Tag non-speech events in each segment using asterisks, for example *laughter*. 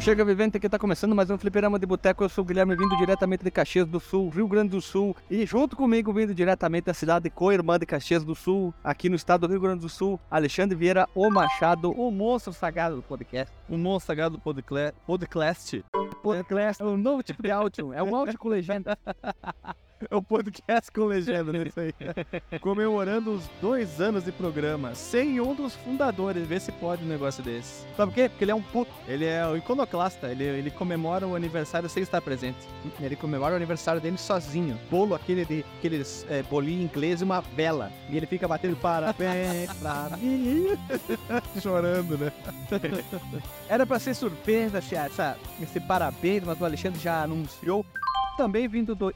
Chega, vivente, que tá começando mais um Fliperama de Boteco. Eu sou o Guilherme, vindo diretamente de Caxias do Sul, Rio Grande do Sul. E junto comigo, vindo diretamente da cidade co-irmã de Caxias do Sul, aqui no estado do Rio Grande do Sul, Alexandre Vieira, o Machado, o monstro sagrado do podcast. O monstro sagrado do podcast. Podcast. Podcast é um novo tipo de áudio, é um áudio com legenda. *laughs* *laughs* É o podcast com legenda, né? Isso aí. Comemorando os dois anos de programa, sem um dos fundadores. Vê se pode um negócio desse. Sabe por quê? Porque ele é um puto. Ele é o iconoclasta. Ele, ele comemora o aniversário sem estar presente. Ele comemora o aniversário dele sozinho. Bolo, aquele de aqueles é, bolinho inglês e uma vela. E ele fica batendo parabéns pra mim. *laughs* Chorando, né? *laughs* Era pra ser surpresa essa, esse parabéns, mas o Alexandre já anunciou também vindo do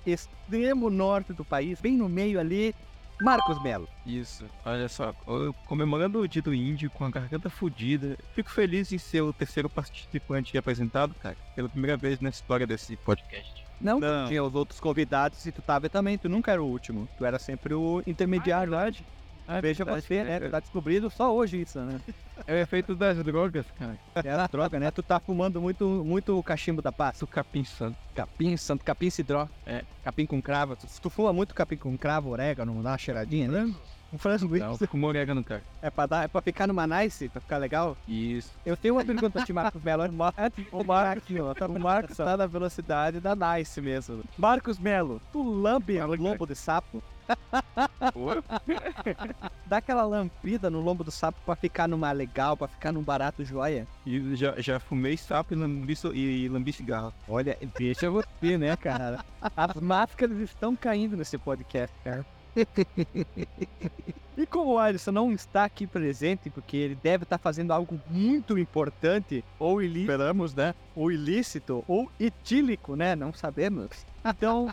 extremo norte do país, bem no meio ali, Marcos Melo. Isso, olha só, eu comemorando o dia do índio com a garganta fodida, fico feliz em ser o terceiro participante apresentado, cara, pela primeira vez na história desse podcast. Não, Não. tinha os outros convidados e tu tava também, tu nunca era o último, tu era sempre o intermediário, ah, verdade? Ah, Veja você, né? Tá descobrindo só hoje isso, né? É o efeito das drogas, cara. É a droga, né? Tu tá fumando muito, muito cachimbo da paz. O capim santo. Capim santo, capim cidró. É, capim com cravo. Tu, tu fuma muito capim com cravo, orégano, dá uma cheiradinha, né? Um frango Não, com orégano, cara. É pra, dar, é pra ficar numa nice, pra ficar legal? Isso. Eu tenho uma pergunta pra ti, Marcos Melo. O Marcos, o Marcos tá na velocidade da nice mesmo. Marcos Melo, tu lambe o lombo de sapo? *laughs* Dá aquela lampida no lombo do sapo pra ficar numa legal, pra ficar num barato joia. E já, já fumei sapo e lambi, e lambi cigarro. Olha, deixa você, né, cara? As máscaras estão caindo nesse podcast, cara. e como o Alisson não está aqui presente, porque ele deve estar fazendo algo muito importante, ou ilícito, esperamos, né? Ou ilícito, ou etílico, né? Não sabemos. Então,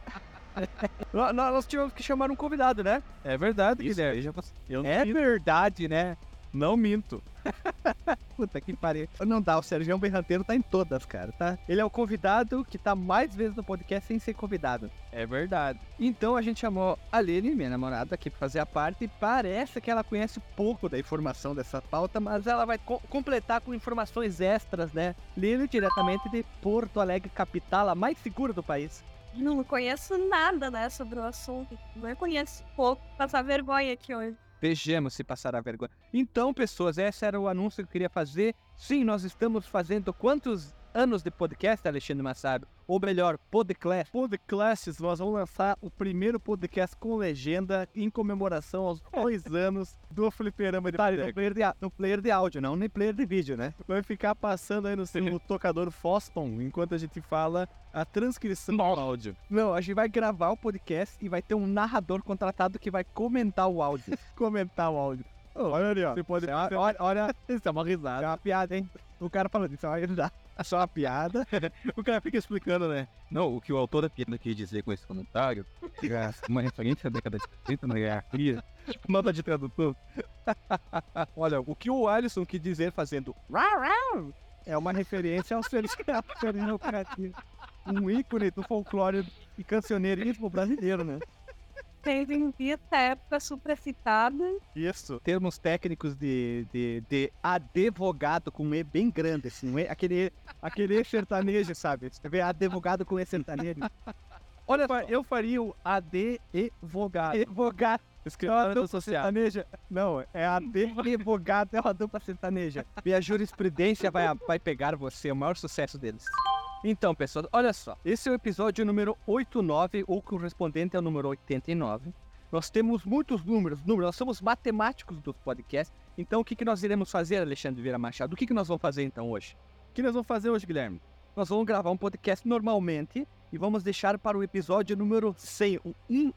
*laughs* nós tivemos que chamar um convidado, né? É verdade, Isso, Guilherme. Eu é minto. verdade, né? Não minto. *laughs* Puta que pariu. Não dá, o Sérgio Berranteiro tá em todas, cara, tá? Ele é o convidado que tá mais vezes no podcast sem ser convidado. É verdade. Então a gente chamou a Lene, minha namorada, aqui pra fazer a parte. E parece que ela conhece pouco da informação dessa pauta, mas ela vai co completar com informações extras, né? Lene, diretamente de Porto Alegre, capital, a mais segura do país. Não conheço nada, né, sobre o assunto. Não conheço pouco. Passar vergonha aqui hoje. Vejamos se passará vergonha. Então, pessoas, esse era o anúncio que eu queria fazer. Sim, nós estamos fazendo quantos anos de podcast, Alexandre Massado? Ou melhor, podcast. Podclasses, nós vamos lançar o primeiro podcast com legenda em comemoração aos dois anos do Fliperama de tá, no player de, no player de áudio, não no player de vídeo, né? Vai ficar passando aí no seu *laughs* tocador Foston enquanto a gente fala a transcrição do áudio. Não, a gente vai gravar o podcast e vai ter um narrador contratado que vai comentar o áudio. *laughs* comentar o áudio. Oh, olha ali, ó. Você pode... *laughs* Olha, olha, isso é uma risada. É uma piada, hein? O cara falando isso é uma risada. *laughs* Só uma piada. *laughs* o cara fica explicando, né? Não, o que o autor da piada quis dizer com esse comentário é *laughs* uma referência à década de 70 na Guerra Fria. Tipo, nota de tradutor. Olha, o que o Alisson quis dizer fazendo é uma referência ao serial Um ícone do folclore e cancioneirismo brasileiro, né? Teve em vista época supracitada. Isso. Termos técnicos de, de, de advogado com E bem grande, assim. E, aquele, aquele sertanejo, sabe? Você vê advogado com E sertanejo. Olha só, eu faria o advogado. Advogado. Escritório sertaneja. Não, é advogado, *laughs* é uma dupla sertaneja. E a jurisprudência vai, vai pegar você, o maior sucesso deles. Então, pessoal, olha só. Esse é o episódio número 89, ou correspondente ao número 89. Nós temos muitos números, números, nós somos matemáticos do podcast. Então, o que, que nós iremos fazer, Alexandre Vieira Machado? O que, que nós vamos fazer então hoje? O que nós vamos fazer hoje, Guilherme? Nós vamos gravar um podcast normalmente e vamos deixar para o episódio número 100,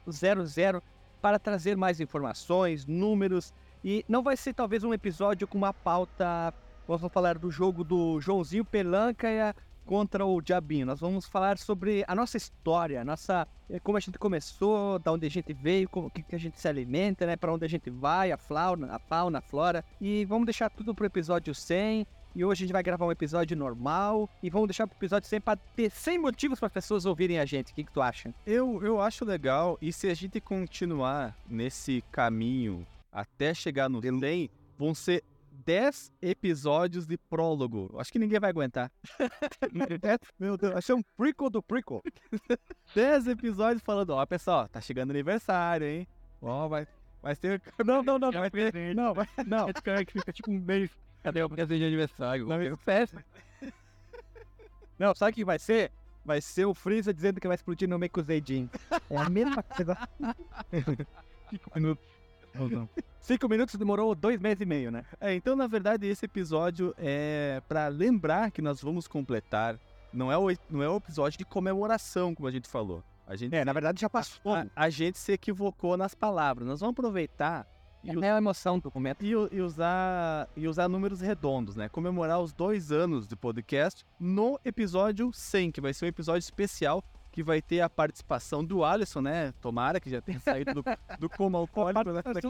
o 100, para trazer mais informações, números. E não vai ser talvez um episódio com uma pauta. Vamos falar do jogo do Joãozinho Pelanca e a contra o Diabinho. Nós vamos falar sobre a nossa história, a nossa eh, como a gente começou, da onde a gente veio, como que, a gente se alimenta, né, para onde a gente vai, a fauna, a fauna, a flora. E vamos deixar tudo pro episódio 100. E hoje a gente vai gravar um episódio normal e vamos deixar pro episódio 100 para ter 100 motivos para as pessoas ouvirem a gente. O que, que tu acha? Eu, eu acho legal. E se a gente continuar nesse caminho até chegar no 100, vão ser 10 episódios de prólogo. Acho que ninguém vai aguentar. *laughs* Meu Deus, vai ser um prequel do prequel. 10 episódios falando, ó, pessoal, tá chegando aniversário, hein? Ó, vai, vai ter. Não, não, não, vai ter. Não, vai, não. Cara que fica tipo um mês. Cadê o presente de aniversário? Não, isso festa. *laughs* Não, sabe o que vai ser? Vai ser o Freeza dizendo que vai explodir no Mekuzeidin. É a mesma coisa. *laughs* Cinco minutos. Não, não. Cinco minutos demorou dois meses e meio, né? É, então, na verdade, esse episódio é pra lembrar que nós vamos completar. Não é o, não é o episódio de comemoração, como a gente falou. A gente, É, na verdade já passou. a, a gente se equivocou nas palavras. Nós vamos aproveitar e, É a emoção do momento. e, e usar, e usar números redondos, né? Comemorar os dois anos de podcast no episódio 100, que vai ser um episódio especial que vai ter a participação do Alisson, né? Tomara que já tenha saído do, do coma *laughs* alcoólico, né? Daqui-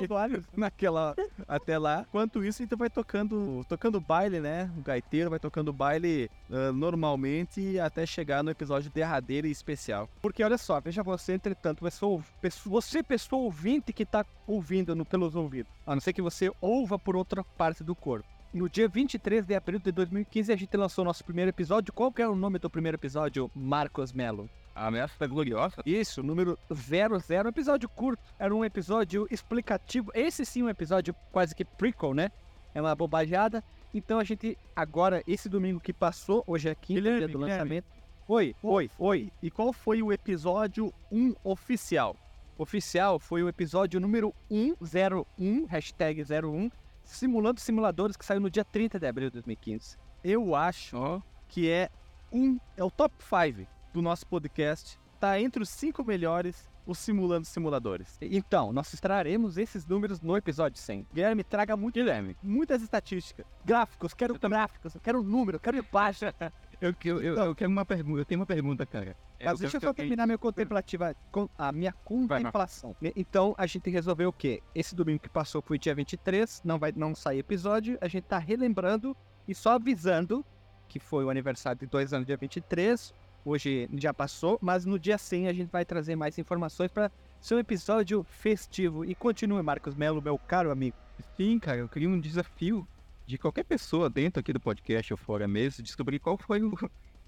naquela até lá. Enquanto isso, então vai tocando, tocando baile, né? O gaiteiro vai tocando baile ah, normalmente até chegar no episódio derradeiro e especial. Porque olha só, veja você, entretanto, pessoa, pessoa- você, pessoa ouvinte que tá ouvindo no- pelos ouvidos, a não ser que você ouva por outra parte do corpo. No dia 23 de abril de 2015, a gente lançou nosso primeiro episódio. Qual que era o nome do primeiro episódio, Marcos Melo? A ameaça da gloriosa? Isso, número 00, um episódio curto. Era um episódio explicativo. Esse sim, um episódio quase que prequel, né? É uma bobageada. Então a gente, agora, esse domingo que passou, hoje é quinta, Guilherme, dia do lançamento. Oi, oi, oi. E qual foi o episódio 1 oficial? Oficial foi o episódio número 101, hashtag 01, Simulando Simuladores, que saiu no dia 30 de abril de 2015. Eu acho Ó. que é um é o top 5 do nosso podcast. Tá entre os cinco melhores os simulando simuladores. Então, nós extraremos esses números no episódio 100. Guilherme, traga muito, Guilherme, muitas estatísticas. Gráficos, quero gráficos, quero número, quero imagem. Eu, eu, eu, eu quero uma pergunta. Eu tenho uma pergunta, cara. É, Mas deixa eu só terminar meu contemplativa, com a minha contemplação. Então, a gente resolveu o quê? Esse domingo que passou foi dia 23, não vai não sair episódio, a gente tá relembrando e só avisando que foi o aniversário de dois anos, dia 23. Hoje já passou, mas no dia 100 a gente vai trazer mais informações para ser um episódio festivo. E continue, Marcos Melo, meu caro amigo. Sim, cara, eu queria um desafio de qualquer pessoa dentro aqui do podcast ou fora mesmo, descobrir qual foi o.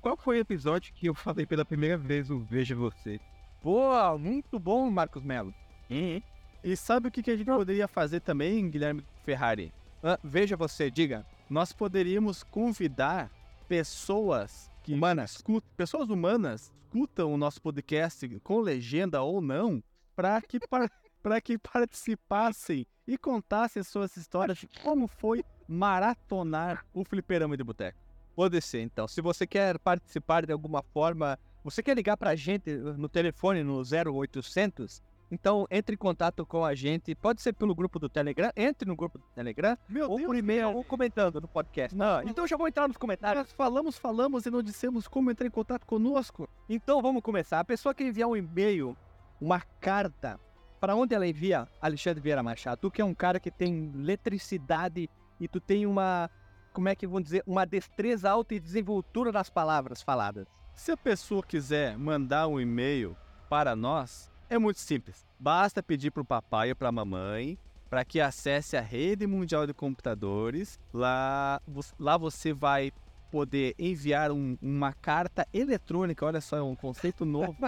Qual foi o episódio que eu falei pela primeira vez o Veja Você? Boa, muito bom, Marcos Melo. e sabe o que, que a gente poderia fazer também, Guilherme Ferrari? Ah, veja você, diga. Nós poderíamos convidar pessoas que Humanas. escutam, pessoas humanas escutam o nosso podcast com legenda ou não, para que para *laughs* que participassem e contassem suas histórias de como foi maratonar o fliperama de boteco. Pode ser, então. Se você quer participar de alguma forma, você quer ligar pra gente no telefone no 0800, então entre em contato com a gente. Pode ser pelo grupo do Telegram, entre no grupo do Telegram, Meu ou por e-mail, ou comentando no podcast. Não, então já vou entrar nos comentários. Nós falamos, falamos e não dissemos como entrar em contato conosco. Então vamos começar. A pessoa que enviar um e-mail, uma carta, para onde ela envia? Alexandre Vieira Machado. Tu que é um cara que tem letricidade e tu tem uma, como é que vão dizer, uma destreza alta e desenvoltura nas palavras faladas. Se a pessoa quiser mandar um e-mail para nós, é muito simples. Basta pedir para o papai ou para a mamãe para que acesse a rede mundial de computadores. Lá, lá você vai poder enviar um- uma carta eletrônica. Olha só, é um conceito novo. *laughs*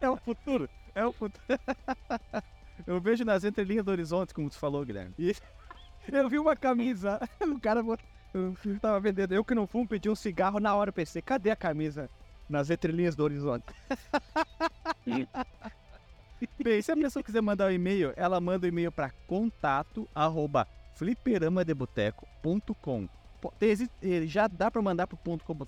É o futuro. É o futuro. *laughs* Eu vejo nas entrelinhas do horizonte, como tu falou, Guilherme. *laughs* Eu vi uma camisa, o cara bot- eu tava vendendo, eu que não fumo, pedi um cigarro na hora, eu pensei, cadê a camisa? Nas entrelinhas do horizonte. *laughs* Bem, se a pessoa quiser mandar um e-mail, ela manda o e-mail para contato arroba fliperamadeboteco.com. Eh, Já dá pra mandar pro ponto .com.br?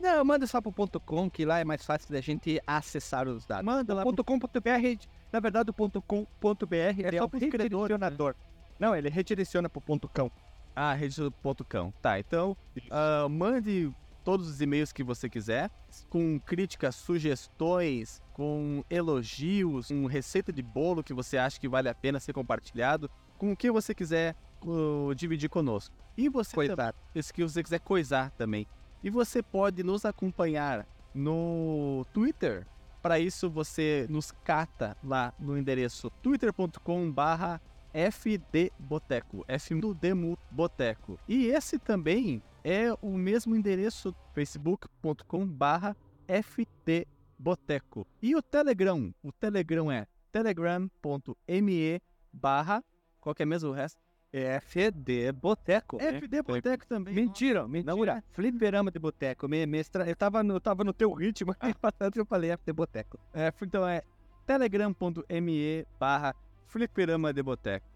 Não, manda só pro ponto .com, que lá é mais fácil da gente acessar os dados. Manda lá O ponto .com.br, na verdade o ponto .com.br é É só pros credores, redirecionador. Não, ele redireciona pro ponto .com. Ah, rede.com. Tá, então ah, mande todos os e-mails que você quiser, com críticas, sugestões, com elogios, com receita de bolo que você acha que vale a pena ser compartilhado, com o que você quiser uh, dividir conosco. E você Coisar. isso que você quiser coisar também. E você pode nos acompanhar no Twitter. Para isso você nos cata lá no endereço twitter.com barra FD Boteco, F do Demo Boteco. E esse também é o mesmo endereço facebook.com barra FD Boteco. E o Telegram, o Telegram é telegram.me barra, qual que é mesmo o resto? FD Boteco. FD Boteco também. Mentira, mentira. Não, Fliperama de Boteco. Me, me eu, tava no, eu tava no teu ritmo, *laughs* passando eu falei FD Boteco. É, então é telegram.me barra fliperama de boteco.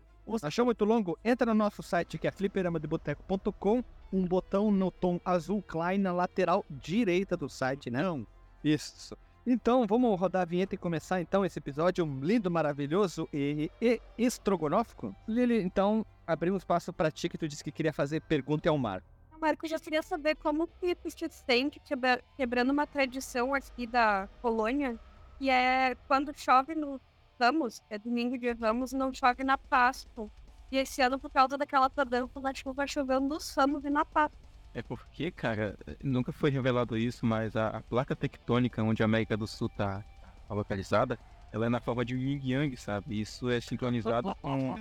Achou muito longo? Entra no nosso site que é fliperamadeboteco.com, um botão no tom azul Klein na lateral direita do site, né? Não. Isso. Então, vamos rodar a vinheta e começar então esse episódio lindo, maravilhoso e, e estrogonófico? Lili, então, abrimos espaço para ti que tu disse que queria fazer pergunta ao Marco. Marco, eu já queria saber como que tu se sente quebra- quebrando uma tradição aqui da colônia, que é quando chove no Ramos, é domingo de Ramos, não chove na Páscoa. E esse ano, por causa daquela tardança da chuva, choveu nos Ramos e na Páscoa. É porque, cara, nunca foi revelado isso, mas a, a placa tectônica onde a América do Sul tá, tá localizada, ela é na forma de yin yang, sabe? Isso é sincronizado *laughs* com.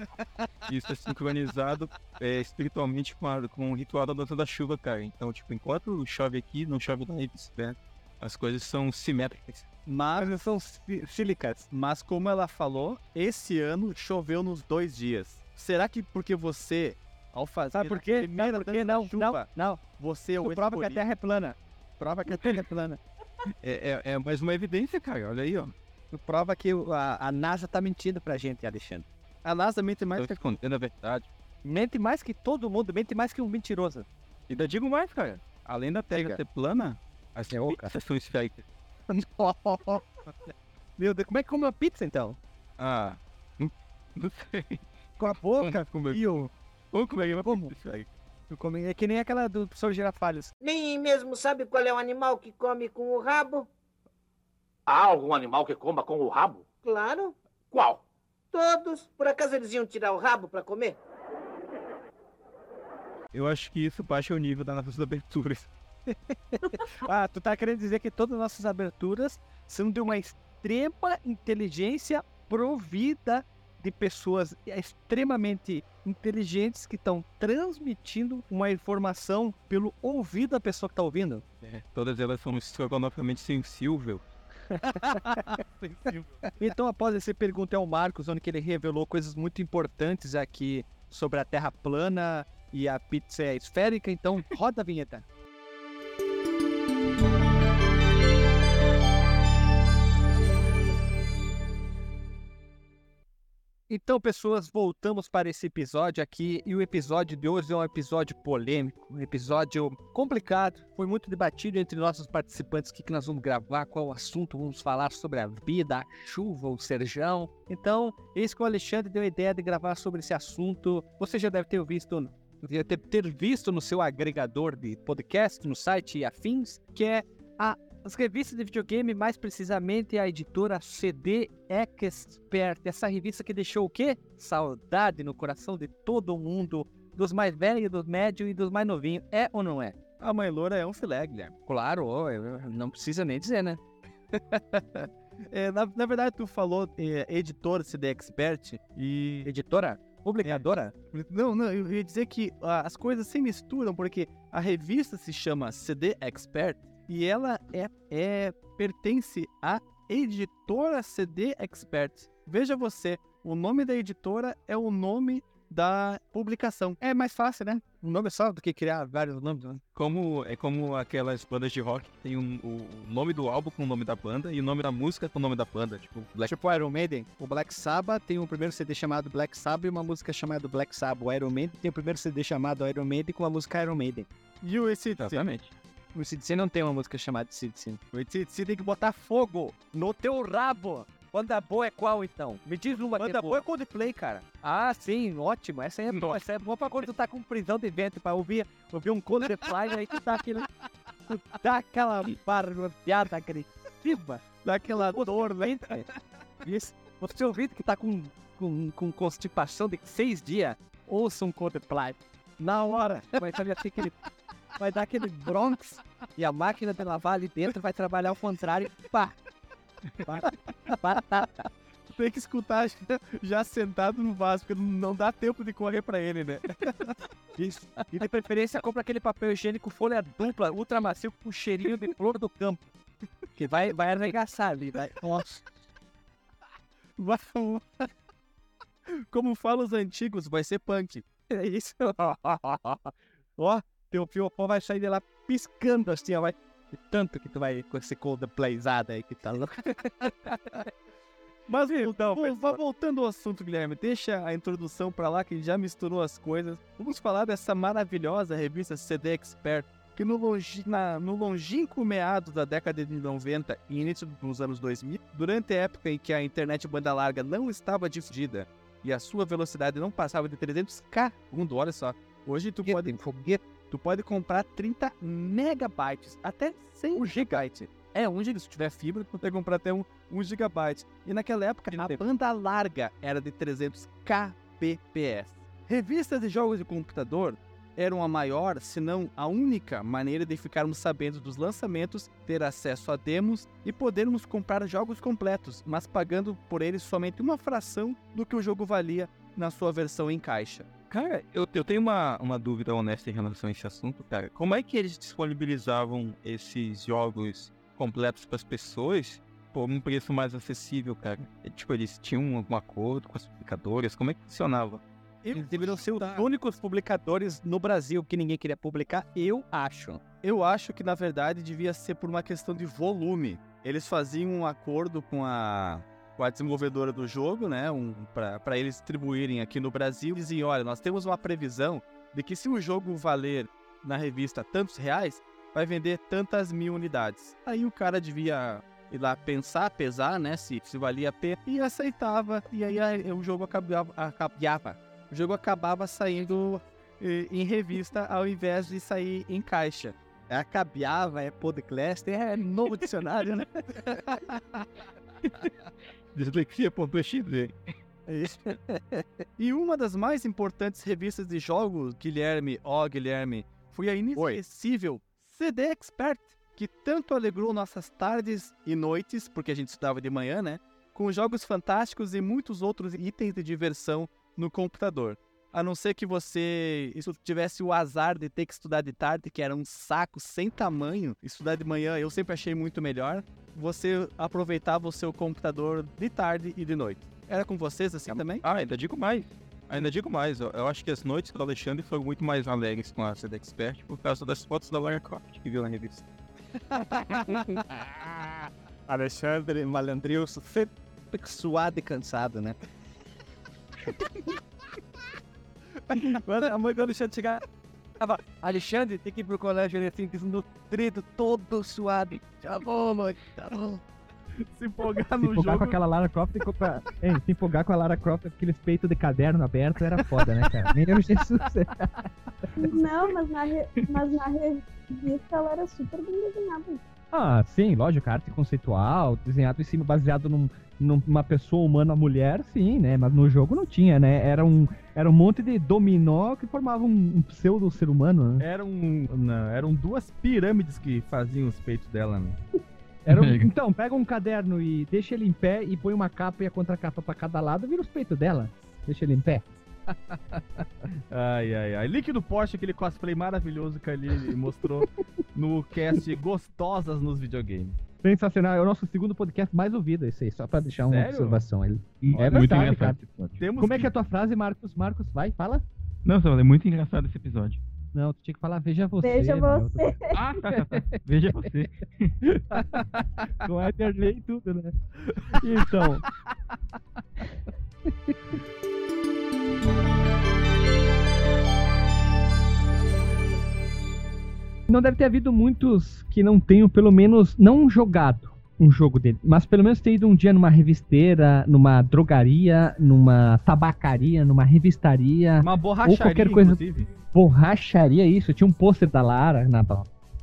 Isso é sincronizado é, espiritualmente com, a- com o ritual da dança da chuva, cara. Então, tipo, enquanto chove aqui, não chove lá e vice-versa. As coisas são simétricas. Mas são sílicas. Mas como ela falou, esse ano choveu nos dois dias. Será que porque você, ao fazer Sabe por quê? Não, não, chuva, não. você é o prova que a? Terra é plana. Prova que a Terra é *laughs* plana. É, é, é mais uma evidência, cara. Olha aí, ó. Prova que a, a NASA tá mentindo pra gente, Alexandre. A NASA mente mais Tô que escondendo a verdade. Mente mais que todo mundo, mente mais que um mentiroso. E ainda digo mais, cara. Além da Terra ser plana, as É são esféricas. *laughs* Meu Deus, como é que come uma pizza então? Ah, não, não sei. Com a boca? Como é, E como é que é uma Como? pizza come- É que nem aquela do professor Girafalhos. Nem mesmo sabe qual é o animal que come com o rabo? Há algum animal que coma com o rabo? Claro, Qual? todos. Por acaso eles iam tirar o rabo para comer? Eu acho que isso baixa o nível das nossas aberturas. *laughs* Ah, tu tá querendo dizer que todas as nossas aberturas são de uma extrema inteligência provida de pessoas extremamente inteligentes que estão transmitindo uma informação pelo ouvido da pessoa que tá ouvindo. É, todas elas são estrogonoficamente sensíveis. *laughs* Então, após esse pergunta ao Marcos, onde que ele revelou coisas muito importantes aqui sobre a Terra plana e a pizza é esférica, então roda a vinheta. Então, pessoas, voltamos para esse episódio aqui. E o episódio de hoje é um episódio polêmico, um episódio complicado. Foi muito debatido entre nossos participantes o que, que nós vamos gravar, qual o assunto, vamos falar sobre a vida, a chuva, o serjão. Então, eis que o Alexandre deu a ideia de gravar sobre esse assunto. Você já deve ter visto, deve ter, visto no seu agregador de podcast, no site e afins, que é a as revistas de videogame, mais precisamente a editora CD Expert, essa revista que deixou o quê? Saudade no coração de todo mundo, dos mais velhos, dos médios e dos mais novinhos. É ou não é? A mãe loura é um filé, Guilherme. Claro, não precisa nem dizer, né? *laughs* É, na, na verdade, tu falou é, editora CD Expert e... Editora? Publicadora? Não, não, eu ia dizer que ah, as coisas se misturam, porque a revista se chama CD Expert e ela é, é pertence à editora CD Expert. Veja você, o nome da editora é o nome da publicação. É mais fácil, né? Um nome só do que criar vários nomes. Né? Como, é como aquelas bandas de rock que tem um- o nome do álbum com o nome da banda e o nome da música com o nome da banda. Tipo, Black Tipo o Iron Maiden, o Black Sabbath tem um primeiro CD chamado Black Sabbath e uma música chamada Black Sabbath. O Iron Maiden tem o primeiro CD chamado Iron Maiden com a música Iron Maiden. E o ACDC? Exatamente. O CDC não tem uma música chamada CDC. O ACDC tem que botar fogo No teu rabo! Banda boa é qual então? Me diz uma que Banda é boa boa. é Coldplay, cara. Ah, sim, ótimo. Essa é boa. Essa é boa pra quando tu tá com prisão de vento, pra ouvir, ouvir um Coldplay, aí tu dá aquele... Tu dá aquela barulhada agressiva. Daquela dor, né? Isso. Você ouvido que tá com, com, com constipação de seis dias, ouça um Coldplay. Na hora, vai saber assim aquele... Vai dar aquele bronx e a máquina de lavar ali dentro vai trabalhar ao contrário. Pá! Batata! tem que escutar já, sentado no vaso, porque não dá tempo de correr pra ele, né? Isso. E de preferência, compra aquele papel higiênico folha dupla, ultra macio, com cheirinho de flor do campo. Que vai, vai arregaçar ali, vai. Nossa. Como falam os antigos, vai ser punk. É isso. *laughs* Ó, teu fiopó vai sair de lá piscando assim, ó. Vai. De tanto que tu vai com esse coldplayzada aí que tá louco. *laughs* Mas Então, vá voltando ao assunto, Guilherme. Deixa a introdução pra lá, que já misturou as coisas. Vamos falar dessa maravilhosa revista CD Expert, que no, longi, na, no longínquo meados da década de 90 e início dos anos 2000, durante a época em que a internet banda larga não estava difundida e a sua velocidade não passava de 300k segundo, olha só. Hoje tu pode, tu pode comprar 30 megabytes, até 100 gigabytes. É, 1 GB. Se tiver fibra, tu pode comprar até um 1 GB. E naquela época, a banda larga era de 300 kbps. Revistas de jogos de computador eram a maior, se não a única maneira de ficarmos sabendo dos lançamentos, ter acesso a demos e podermos comprar jogos completos, mas pagando por eles somente uma fração do que o jogo valia na sua versão em caixa. Cara, eu, eu tenho uma, uma dúvida honesta em relação a esse assunto, cara. Como é que eles disponibilizavam esses jogos completos para as pessoas por um preço mais acessível, cara? Tipo, eles tinham algum acordo com as publicadoras? Como é que funcionava? Eles deveriam ser os únicos publicadores no Brasil que ninguém queria publicar, eu acho. Eu acho que na verdade devia ser por uma questão de volume. Eles faziam um acordo com a, com a desenvolvedora do jogo, né? Um, para eles distribuírem aqui no Brasil. Diziam: olha, nós temos uma previsão de que se o jogo valer na revista tantos reais, vai vender tantas mil unidades. Aí o cara devia ir lá pensar, pesar, né? Se, se valia a pena e aceitava. E aí o jogo acabava, acabava. O jogo acabava saindo em revista ao invés de sair em caixa. É é podcast, é novo dicionário, né? *laughs* Dislexia.xd. É isso. *laughs* E uma das mais importantes revistas de jogos, Guilherme, ó Guilherme, foi a inesquecível CD Expert, que tanto alegrou nossas tardes e noites, porque a gente estudava de manhã, né? Com jogos fantásticos e muitos outros itens de diversão no computador. A não ser que você isso tivesse o azar de ter que estudar de tarde, que era um saco sem tamanho. Estudar de manhã eu sempre achei muito melhor. Você aproveitava o seu computador de tarde e de noite. Era com vocês assim também? Ah, ainda digo mais. Ainda digo mais. Eu, eu acho que as noites do Alexandre foram muito mais alegres com a CD Expert por causa das fotos da Lara Croft que viu na revista. *laughs* Alexandre Malandrilson, sempre suado e cansado, né? *laughs* *laughs* Quando a mãe do Alexandre chegava, Alexandre, tem que ir pro colégio, ele assim, desnutrido, todo suado. Tá bom, mãe, tá bom. *laughs* Se empolgar Se no empolgar jogo. com aquela Lara Croft, comprar... Hein, se empolgar com a Lara Croft, aqueles peitos de caderno aberto, era foda, né, cara? Nem eu, Jesus. Não, mas na, re- mas na revista ela era super bem desenhada. Ah, sim, lógico, arte conceitual, desenhado em cima, baseado num, numa pessoa humana, mulher, sim, né? Mas no jogo não tinha, né? Era um, era um monte de dominó que formava um, um pseudo ser humano, né? Eram, não, eram duas pirâmides que faziam os peitos dela, né? Era um- *laughs* então, pega um caderno e deixa ele em pé e põe uma capa e a contracapa pra cada lado, vira os peitos dela. Deixa ele em pé. Ai, ai, ai. Líquido Porsche, aquele cosplay maravilhoso que ali ele *laughs* mostrou no cast Gostosas nos videogames. Sensacional, é o nosso segundo podcast mais ouvido, esse aí, só pra deixar uma Sério? observação. Ele... Olha, É muito verdade, engraçado cara. esse episódio. Temos Como é que é a tua frase, Marcos? Marcos, vai, fala. Não, só é muito engraçado esse episódio. Não, tu tinha que falar veja você. Veja meu. você. Ah, tá, tá, tá. Veja você. *laughs* Com Etherley e tudo, né? Então. *laughs* Não deve ter havido muitos que não tenham, pelo menos, não jogado um jogo dele, mas pelo menos ter ido um dia numa revisteira, numa drogaria, numa tabacaria, numa revistaria, Uma borracharia, qualquer coisa- inclusive. borracharia, isso. Tinha um pôster da Lara na,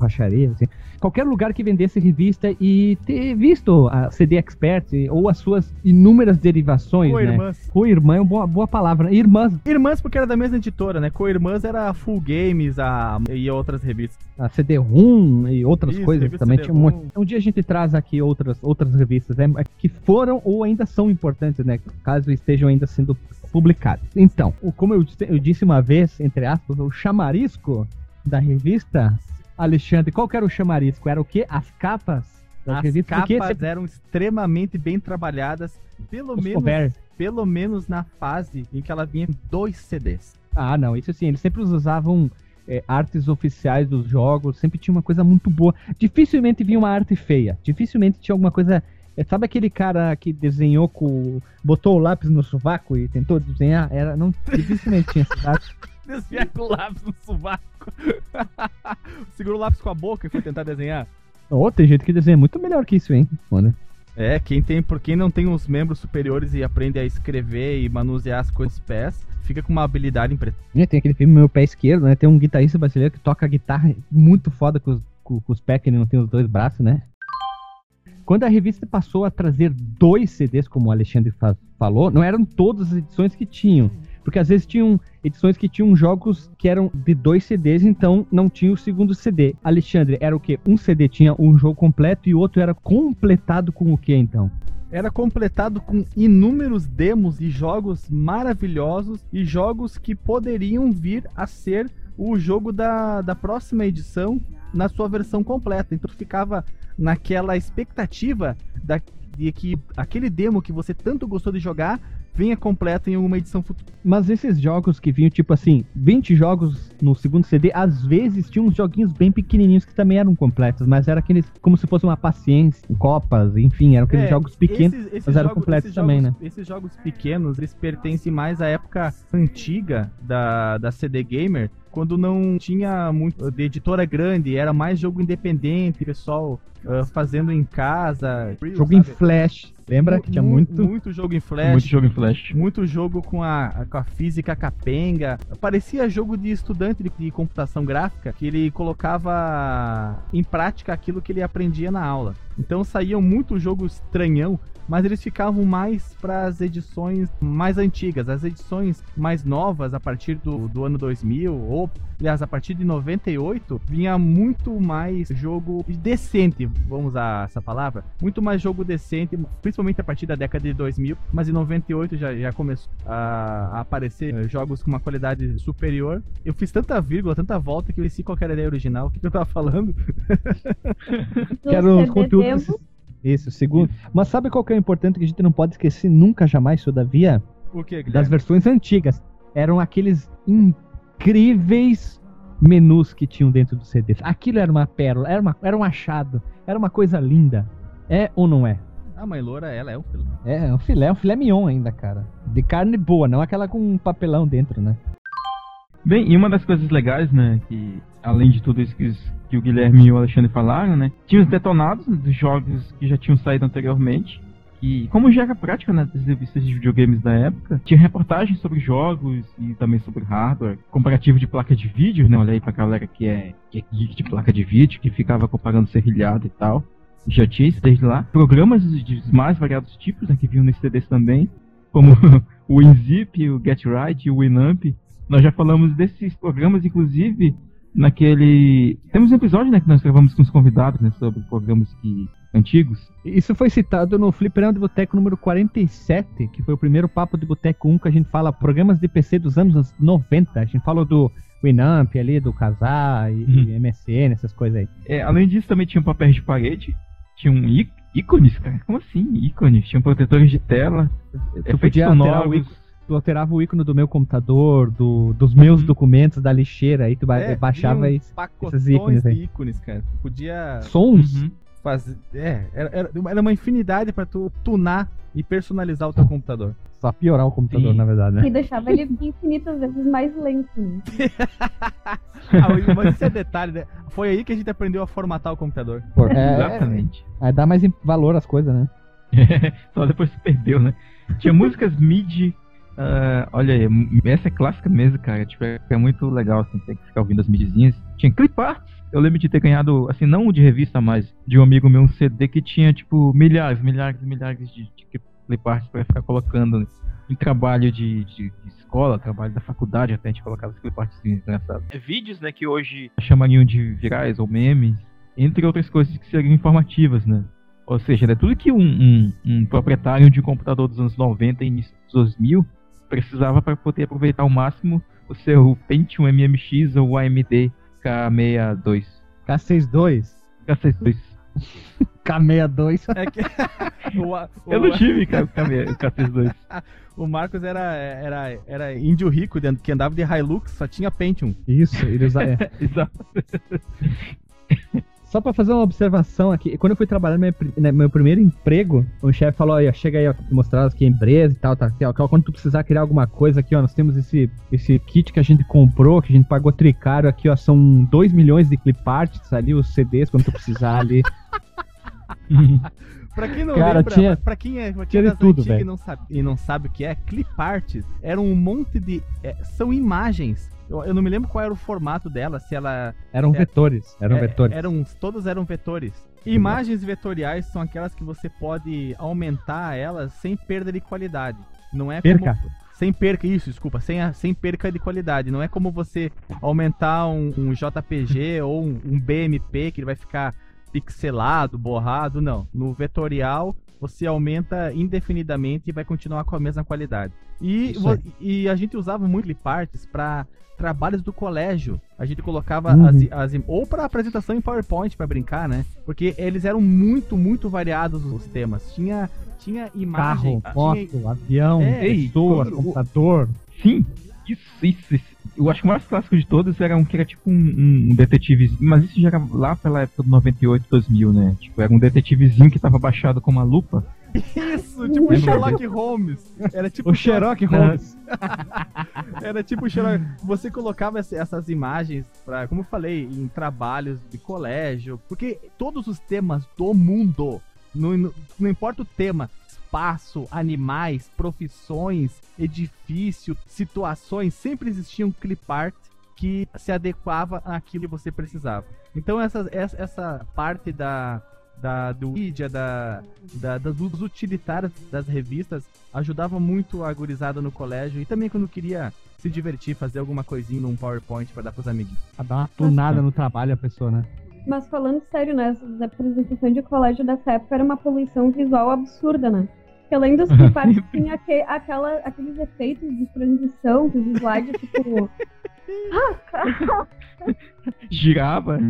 borracharia, assim. Qualquer lugar que vendesse revista e ter visto a CD Expert ou as suas inúmeras derivações, né? Co-irmãs. Co-irmã é uma boa, boa palavra. Irmãs, Irmãs porque era da mesma editora, né? Co-irmãs era a Full Games a... e outras revistas. a CD-ROM e outras Isso, coisas também. Tinha um, um dia a gente traz aqui outras, outras revistas né, que foram ou ainda são importantes, né? Caso estejam ainda sendo publicadas. Então, como eu, eu disse uma vez, entre aspas, o chamarisco da revista, Alexandre, qual que era o chamarisco? Era o quê? As capas As revistas? Capas eram extremamente bem trabalhadas, pelo os menos, cover. pelo menos na fase em que ela vinha dois CDs. Ah, não, isso sim, eles sempre usavam é, artes oficiais dos jogos, sempre tinha uma coisa muito boa. Dificilmente vinha uma arte feia, dificilmente tinha alguma coisa. é, sabe aquele cara que desenhou com. botou o lápis no sovaco e tentou desenhar? Era, não, dificilmente tinha essa *laughs* Desviar com o lápis no sovaco. *laughs* Segurou o lápis com a boca e foi tentar desenhar. Ô, tem gente que desenha muito melhor que isso, hein? Foda. É, quem tem, por quem não tem os membros superiores e aprende a escrever e manusear as coisas com os pés, fica com uma habilidade impressionante. Tem aquele filme Meu Pé Esquerdo, né? Tem um guitarrista brasileiro que toca guitarra muito foda com os, com, com os pés, que ele não tem os dois braços, né? Quando a revista passou a trazer dois CDs, como o Alexandre fa- falou, não eram todas as edições que tinham. Porque às vezes tinham edições que tinham jogos que eram de dois CDs, então não tinha o segundo CD. Alexandre, era o quê? Um CD tinha um jogo completo e o outro era completado com o quê, então? Era completado com inúmeros demos e jogos maravilhosos e jogos que poderiam vir a ser o jogo da, da próxima edição na sua versão completa. Então ficava naquela expectativa da, de que aquele demo que você tanto gostou de jogar venha completo em uma edição futura. Mas esses jogos que vinham, tipo assim, 20 jogos no segundo CD, às vezes tinham uns joguinhos bem pequenininhos que também eram completos, mas era aqueles, como se fosse uma paciência, copas, enfim, eram aqueles É, jogos pequenos. esses- esses mas eram jogos- completos também, jogos- Esses jogos pequenos, eles pertencem mais à época antiga da, da CD Gamer, quando não tinha muito de editora grande, era mais jogo independente, pessoal ah, fazendo em casa. Jogo em sabe? flash, lembra que tinha mu- muito? Muito jogo em flash. Muito jogo em flash. Muito jogo com a, com a física capenga. Parecia jogo de estudante de, de computação gráfica, que ele colocava em prática aquilo que ele aprendia na aula. Então saíam muito jogo estranhão, mas eles ficavam mais para as edições mais antigas. As edições mais novas, a partir do, do ano 2000, ou aliás, a partir de 98, vinha muito mais jogo decente, vamos usar essa palavra, muito mais jogo decente, principalmente a partir da década de 2000, mas em 98 já, já começou a, a aparecer eh, jogos com uma qualidade superior. Eu fiz tanta vírgula, tanta volta que eu esqueci qual era a ideia original, o que eu tava falando. *laughs* Que eram os CD conteúdos. demo, Isso, segundo. Mas sabe qual que é o importante que a gente não pode esquecer nunca, jamais, todavia? O que, Das versões antigas. Eram aqueles incríveis menus que tinham dentro dos CDs. Aquilo era uma pérola, era, uma, era um achado, era uma coisa linda. É ou não é? A mãe loura, ela é o filme. É, é um filé, é um filé mignon ainda, cara. De carne boa, não aquela com um papelão dentro, né? Bem, e uma das coisas legais, né, que além de tudo isso que, que o Guilherme e o Alexandre falaram, né, tinha os detonados dos jogos que já tinham saído anteriormente. E como já era prática né, das revistas de videogames da época, tinha reportagens sobre jogos e também sobre hardware, comparativo de placa de vídeo, né? Olha aí pra galera que é, que é geek de placa de vídeo, que ficava comparando serrilhado e tal. Já tinha isso desde lá. Programas dos mais variados tipos, né, que vinham nesses CDs também, como *laughs* o WinZip, o GetRight e o Winamp. Nós já falamos desses programas, inclusive, naquele. Temos um episódio, né, que nós gravamos com os convidados, né, sobre programas que antigos. Isso foi citado no Fliperama de Boteco número 47, que foi o primeiro papo de Boteco 1 que a gente fala programas de PC dos anos 90. A gente falou do Winamp ali, do Kazaa e, e MSN, essas coisas aí. É, além disso, também tinha papéis de parede, tinha um ícones, cara. Como assim? Ícones? Tinha protetores de tela, Tu podia alterar o sonoros. ícone, tu alterava o ícone do meu computador, do, dos meus Uhum. documentos da lixeira, aí tu É, baixava esses ícones de aí. ícones, cara. Tu podia Sons? Uhum. Fazer. É, era, era, uma infinidade pra tu tunar e personalizar o teu computador. Só piorar o computador, Sim. na verdade, né? E deixava ele infinitas vezes mais lento. Né? *laughs* Ah, mas isso é detalhe, né? Foi aí que a gente aprendeu a formatar o computador. Por- é, Exatamente. é, dá mais valor às coisas, né? *laughs* Só depois se perdeu, né? Tinha músicas MIDI. ah, olha aí, essa é clássica mesmo, cara. Tipo, é, é muito legal assim, ter que ficar ouvindo as midzinhas. Tinha clip arts, eu lembro de ter ganhado, assim, não de revista, mas de um amigo meu, um CD que tinha, tipo, milhares, milhares e milhares de, de clip art pra ficar colocando em trabalho de, de, de, escola, trabalho da faculdade, até a gente colocava clip arts engraçados. É, vídeos, né, que hoje chamariam de virais ou memes, entre outras coisas que seriam informativas, né? Ou seja, né, tudo que um, um, um proprietário de um computador dos anos 90 e início dos 2000 precisava para poder aproveitar ao máximo o seu Pentium MMX ou AMD K62. K62? K62. K62. É que... *laughs* o, o... Eu não tive K62. *laughs* o Marcos era, era, era índio rico que andava de Hilux, só tinha Pentium. Isso, ele usava. É. *laughs* Exato. Só pra fazer uma observação aqui, quando eu fui trabalhar no meu, né, meu primeiro emprego, o chefe falou, aí, chega aí, ó, mostrar aqui a empresa e tal, tá, aqui, ó, quando tu precisar criar alguma coisa aqui, ó, nós temos esse, esse kit que a gente comprou, que a gente pagou tricário aqui, ó, são 2 milhões de clip arts ali, os CDs, quando tu precisar ali. *laughs* pra quem não Cara, lembra, tinha, pra quem é, pra quem é tudo, e não, sabe, e não sabe o que é, clip arts era um monte de... É, são imagens eu, eu, não me lembro qual era o formato dela, se ela. Eram vetores. Eram é, vetores. Eram, todos eram vetores. Imagens vetoriais são aquelas que você pode aumentar elas sem perda de qualidade. Não é perca. Como, sem perca, isso, desculpa, sem, a, sem perca de qualidade. Não é como você aumentar um, um JPG *laughs* ou um, um BMP que ele vai ficar pixelado, borrado, não. No vetorial, você aumenta indefinidamente e vai continuar com a mesma qualidade. E, e a gente usava muito cliparts para trabalhos do colégio. A gente colocava uhum. as, as, ou para apresentação em PowerPoint para brincar, né? Porque eles eram muito, muito variados os temas. Tinha tinha imagem, carro, foto, avião, é, pessoa, computador. Sim, isso, isso, isso, Eu acho que o mais clássico de todos era um que era tipo um, um detetive, mas isso já era lá pela época do 98, 2000, né? Tipo, era um detetivezinho que tava baixado com uma lupa isso, *laughs* tipo Sherlock Holmes. Era tipo o Sherlock Holmes. *laughs* Era tipo Sherlock. Você colocava essas imagens para, como eu falei, em trabalhos de colégio, porque todos os temas do mundo, não, não importa o tema, espaço, animais, profissões, edifício, situações, sempre existia um clip art que se adequava àquilo que você precisava. Então essa, essa, essa parte da da, do mídia, da, da, dos utilitários das revistas, ajudava muito a gurizada no colégio e também quando queria se divertir, fazer alguma coisinha num PowerPoint para dar pros amiguinhos. A dar uma tunada no trabalho a pessoa, né? Mas falando sério, né? Essa apresentação de colégio dessa época era uma poluição visual absurda, né? Porque além dos clipart, *laughs* tinha aquele, aquela, aqueles efeitos de transição, dos slides, tipo. *laughs* ah, Girava.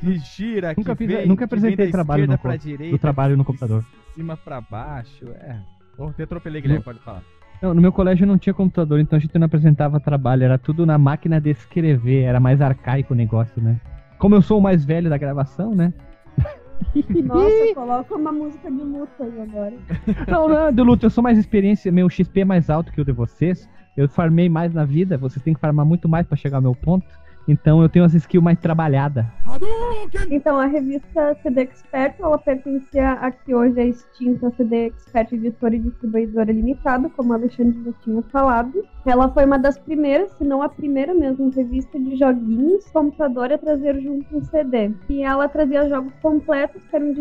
que gira, nunca que fiz, vem, nunca apresentei trabalho no, pra direita, do trabalho no computador. De cima para baixo, é. Oh, te atropelei, Guilherme, pode falar. Não, no meu colégio não tinha computador, então a gente não apresentava trabalho, era tudo na máquina de escrever, era mais arcaico o negócio, né? Como eu sou o mais velho da gravação, né? Nossa, coloca uma música de luta aí agora. Não, não, de luta, eu sou mais experiência, meu XP é mais alto que o de vocês. Eu farmei mais na vida, vocês têm que farmar muito mais para chegar ao meu ponto. Então eu tenho as skills mais trabalhadas. Então a revista CD Expert, ela pertencia a que hoje é extinta CD Expert Editora e Distribuidora Limitada, como o Alexandre já tinha falado. Ela foi uma das primeiras, se não a primeira mesmo, revista de joguinhos computador a trazer junto um CD. E ela trazia jogos completos que eram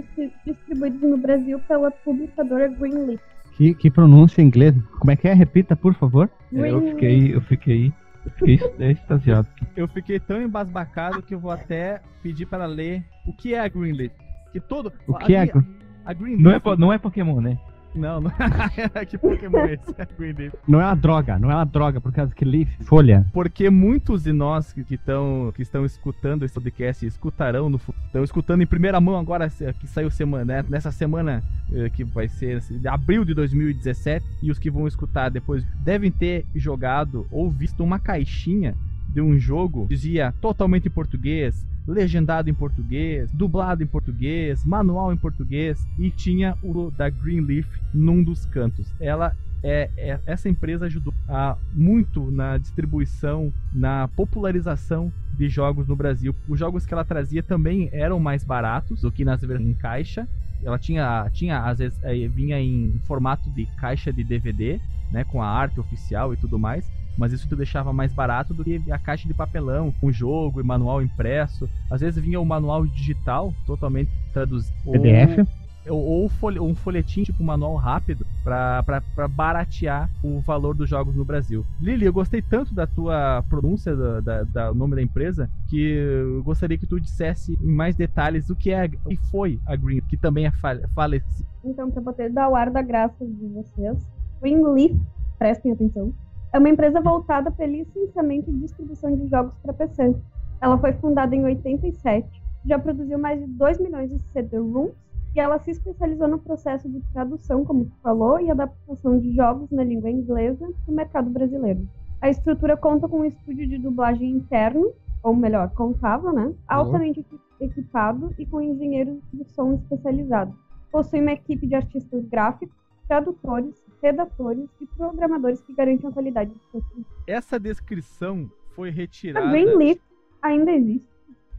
distribuídos no Brasil pela publicadora Greenleaf. Que, que pronúncia em inglês? Como é que é? Repita, por favor. É, eu fiquei, eu fiquei Fiquei extasiado. Eu fiquei tão embasbacado que eu vou até pedir para ler o que é a Greenleaf. Que todo. O que a, é a, a Greenleaf? Não é, não é Pokémon, né? Não, não *laughs* é. que Pokémon é esse? *laughs* É. Não é uma droga, não é uma droga, por causa que Leaf, folha. Porque muitos de nós que, estão que estão escutando esse podcast escutarão no estão escutando em primeira mão agora que saiu semana, né? nessa semana eh, que vai ser de abril de 2017 e os que vão escutar depois devem ter jogado ou visto uma caixinha de um jogo dizia totalmente em português, legendado em português, dublado em português, manual em português e tinha o da Greenleaf num dos cantos. Ela é, é, essa empresa ajudou a, muito na distribuição, na popularização de jogos no Brasil. Os jogos que ela trazia também eram mais baratos do que nas em caixa. Ela tinha, tinha às vezes vinha em formato de caixa de DVD, né, com a arte oficial e tudo mais mas isso te deixava mais barato do que a caixa de papelão, com jogo e manual impresso. Às vezes vinha o manual digital, totalmente traduzido. PDF? Ou, ou um folhetim, tipo um manual rápido, pra baratear o valor dos jogos no Brasil. Lili, eu gostei tanto da tua pronúncia do da, da- nome da empresa que eu gostaria que tu dissesse em mais detalhes o que é o que foi a Green, que também é fale- falecida. Então, para poder dar o ar da graça de vocês, Greenleaf, prestem atenção, é uma empresa voltada para licenciamento e distribuição de jogos para PC. Ela foi fundada em 87, já produziu mais de 2 milhões de CD-ROMs e ela se especializou no processo de tradução, como tu falou, e adaptação de jogos na língua inglesa para o mercado brasileiro. A estrutura conta com um estúdio de dublagem interno, ou melhor, contava, né? Altamente equi- equipado e com engenheiros de som especializados. Possui uma equipe de artistas gráficos, tradutores, redatores e programadores que garantem a qualidade de seus serviços. Essa descrição foi A retirada. Greenleaf ainda existe.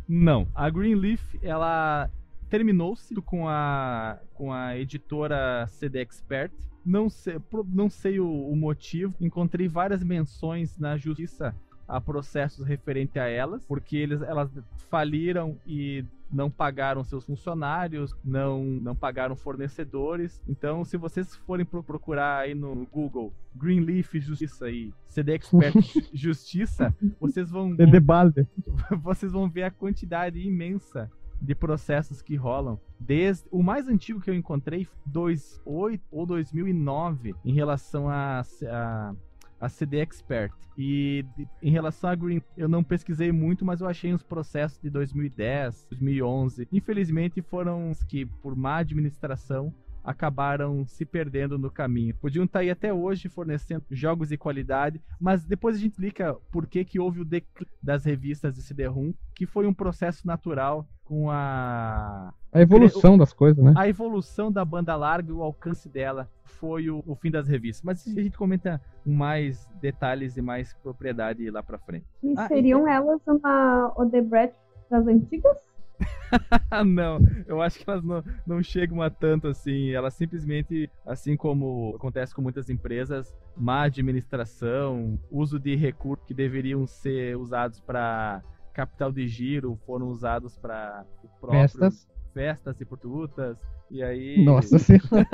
Não, a Greenleaf ela terminou-se com a com a editora CD Expert. Não sei, não sei o, o motivo. Encontrei várias menções na justiça a processos referente a elas, porque eles, elas faliram e não pagaram seus funcionários, não, não pagaram fornecedores. Então, se vocês forem pro- procurar aí no Google Greenleaf Justiça e CD Expert *laughs* Justiça, vocês vão, balde. *laughs* vocês vão ver a quantidade imensa de processos que rolam. Desde o mais antigo que eu encontrei, 2008 ou 2009, em relação a, a, a CD Expert. E em relação a Green, eu não pesquisei muito, mas eu achei uns processos de 2010, 2011. Infelizmente foram os que, por má administração, acabaram se perdendo no caminho. Podiam estar aí até hoje fornecendo jogos de qualidade, mas depois a gente explica por que, que houve o declínio das revistas de CD-ROM, que foi um processo natural com a A evolução das coisas, né? a evolução da banda larga e o alcance dela foi o, o fim das revistas. Mas a gente comenta com mais detalhes e mais propriedade lá pra frente. E Ah, seriam elas uma Odebrecht das antigas? *laughs* Não. Eu acho que elas não, não chegam a tanto assim. Elas simplesmente, assim como acontece com muitas empresas, má administração, uso de recursos que deveriam ser usados para capital de giro, foram usados para Festas. festas e prostitutas. E aí Nossa *laughs* senhora.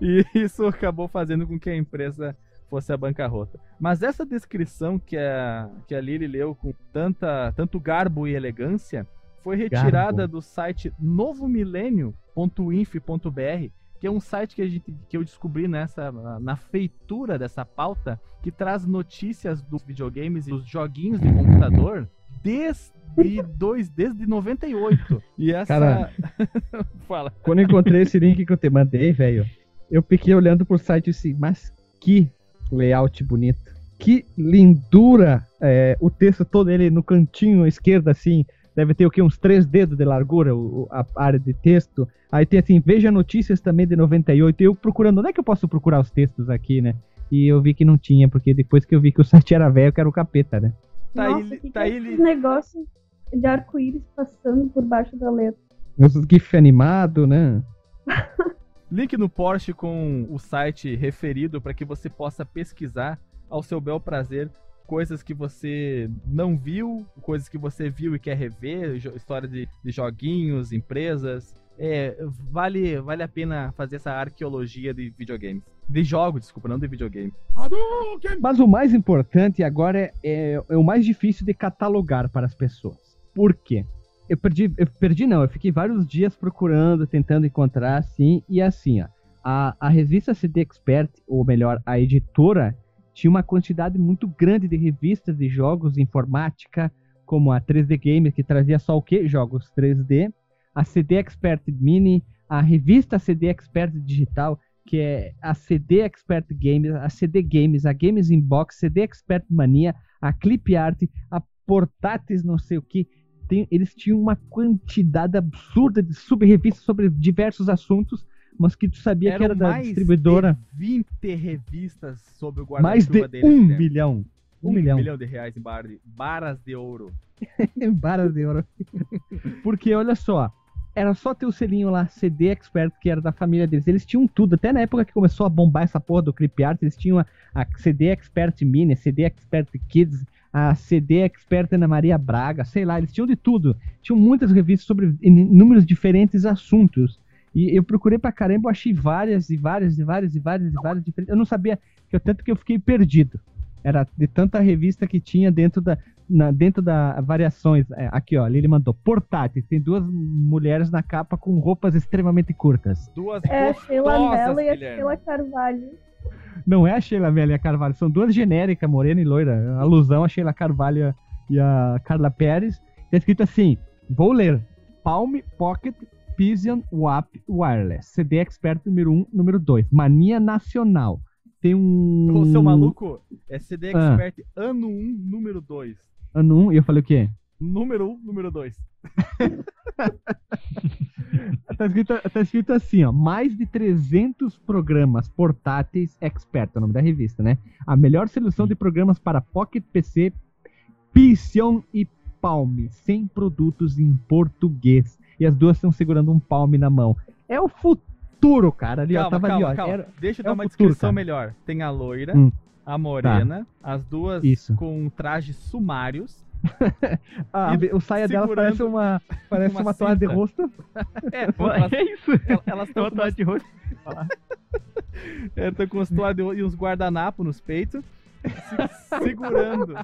e isso acabou fazendo com que a empresa fosse a bancarrota. Mas essa descrição que a, que a Lili leu com tanta, tanto garbo e elegância foi retirada Garbo. do site novomilênio.inf.br, que é um site que, a gente, que eu descobri nessa, na feitura dessa pauta, que traz notícias dos videogames e dos joguinhos de computador desde, dois, desde 98. E essa. Cara. *laughs* Fala. Quando eu encontrei esse link que eu te mandei, velho, eu fiquei olhando pro site assim, mas que layout bonito. Que lindura! É, o texto todo ele no cantinho à esquerda, assim, deve ter o quê? Uns três dedos de largura, o- a área de texto. Aí tem assim, veja notícias também de 98. Eu procurando, onde é que eu posso procurar os textos aqui, né? E eu vi que não tinha, porque depois que eu vi que o *laughs* site era velho, que era o capeta, né? Tá Nossa, aí, que tá que é aí, Li- negócios de arco-íris passando por baixo da letra. Os GIF animado, né? *laughs* Link no Porsche com o site referido para que você possa pesquisar ao seu bel prazer coisas que você não viu, coisas que você viu e quer rever, história de, de joguinhos, empresas. É, vale, vale a pena fazer essa arqueologia de videogames. De jogos, desculpa, não de videogame. Mas o mais importante agora é, é, é o mais difícil de catalogar para as pessoas. Por quê? Eu perdi, eu perdi não, eu fiquei vários dias procurando, tentando encontrar, assim, e assim, ó. A, a revista CD Expert, ou melhor, a editora, tinha uma quantidade muito grande de revistas de jogos informática, como a 3D Gamer, que trazia só o quê? Jogos 3D. A CD Expert Mini, a revista CD Expert Digital, que é a CD Expert Games, a CD Games, a Games Inbox, CD Expert Mania, a Clip Art, a Portáteis não sei o que. Tem, eles tinham uma quantidade absurda de sub-revistas sobre diversos assuntos, mas que tu sabia que Eram era da mais distribuidora. de 20 revistas sobre o Mais de guarda-chuva deles. um né? milhão. Um, Um milhão. milhão de reais em bar de, baras de ouro. *laughs* Varas de ouro. Porque olha só, era só ter o selinho lá, CD Expert, que era da família deles. Eles tinham tudo. Até na época que começou a bombar essa porra do Creep Art, eles tinham a, a CD Expert Mini, CD Expert Kids, a CD Expert Ana Maria Braga, sei lá, eles tinham de tudo. Tinham muitas revistas sobre inúmeros diferentes assuntos. E eu procurei pra caramba, eu achei várias e várias e várias e várias e várias diferentes. Eu não sabia, que eu, tanto que eu fiquei perdido. Era de tanta revista que tinha dentro da, na, dentro da variações. É, aqui, ó, ele mandou portáteis. Tem duas mulheres na capa com roupas extremamente curtas. Duas É a Sheila Mello e a. Sheila Carvalho. Não é a Sheila Mello e a Carvalho, são duas genéricas, morena e loira. Alusão a Sheila Carvalho e a Carla Pérez. Tá escrito assim: vou ler. Palm Pocket Pigeon WAP Wireless. CD Expert número 1, número 2. Mania Nacional. Tem um. Ô, seu maluco, é CD Ah. Expert ano 1, número 2. Ano 1, e eu falei o quê? Número 1, número 2. *laughs* Tá escrito, tá escrito assim, ó. Mais de 300 programas portáteis expert, é o nome da revista, né? A melhor seleção de programas para Pocket PC, Pision e Palm, 100 produtos em português. E as duas estão segurando um palme na mão. É o futuro, cara. Ali, ó, Calma, tava calma, ali, ó. calma. Era- Deixa eu é dar uma futuro, descrição cara. melhor. Tem a loira, Hum. a morena, as duas Isso. com trajes sumários. *laughs* Ah, o saia dela parece uma, parece uma uma, toalha de rosto. *laughs* É, *laughs* pô, elas É isso. elas estão Uma com, toalha de rosto. é, tão com as toalhas de- e uns guardanapos nos peitos, se- segurando,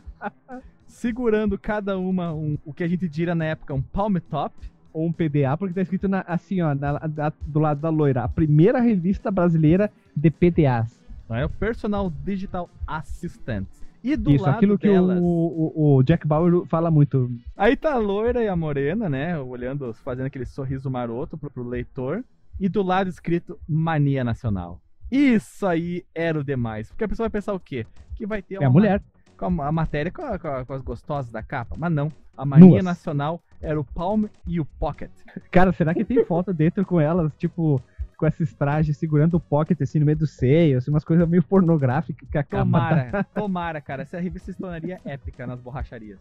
segurando cada uma um- o que a gente diria na época um palm top. Ou um PDA, porque tá escrito na- assim, ó, na- da- do lado da loira. A primeira revista brasileira de PDAs. Não é o Personal Digital Assistant. E do Isso, lado aquilo que o, delas, o, o Jack Bauer fala muito. Aí tá a loira e a morena, né? Olhando, fazendo aquele sorriso maroto pro, pro leitor. E do lado escrito Mania Nacional. Isso aí era o demais. Porque a pessoa vai pensar o quê? Que vai ter É a mulher. com a, a matéria com, a- com a- com as gostosas da capa. Mas não. A Mania Nuas. Nacional era o Palm e o Pocket. Cara, será que tem foto dentro com elas, tipo, com esses trajes segurando o pocket assim no meio do seio, assim, umas coisas meio pornográficas que a capa Tomara, *laughs* tomara, cara. Essa revista se tornaria épica nas borracharias.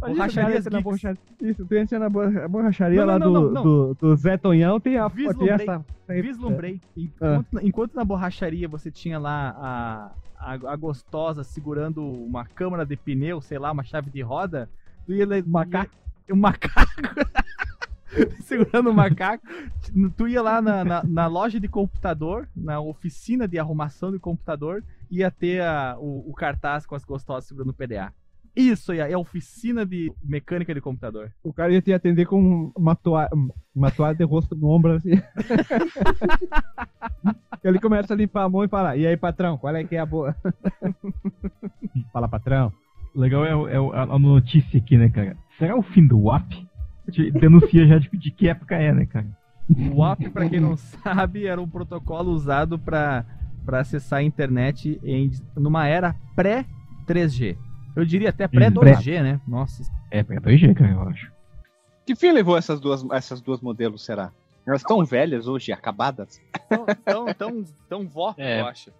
Borracharias na Geeks. borracha- Isso, tu entra na borra- borracharia Não, lá não, do, Do, do Zé Tonhão, tem, a, tem Vislumbrei. essa... Vislumbrei. Enquanto, enquanto na borracharia você tinha lá a, a, a gostosa segurando uma câmara de pneu, sei lá, uma chave de roda, tu ia, le- Macaco. um macaco. *laughs* segurando um macaco. Tu ia lá na, na, na loja de computador, na oficina de arrumação de computador, ia ter a- o, o cartaz com as gostosas segurando o PDA. Isso aí, é a oficina de mecânica de computador. O cara ia te atender com uma toalha, uma toalha de rosto no ombro, assim. *laughs* Ele começa a limpar a mão e fala, e aí, patrão, qual é que é a boa? *laughs* Fala, patrão. O legal é, é a, a notícia aqui, né, cara? Será o fim do WAP? Denuncia já de, de que época é, né, cara? O WAP, pra quem não *laughs* sabe, era um protocolo usado para acessar a internet em, numa era pré-3G. Eu diria até pré-2G, né? Nossa. É, pra 2G, cara, eu acho. Que fim levou essas duas, essas duas modelos, será? Elas estão velhas hoje, acabadas? Tão, tão, tão, tão vó, É. eu acho.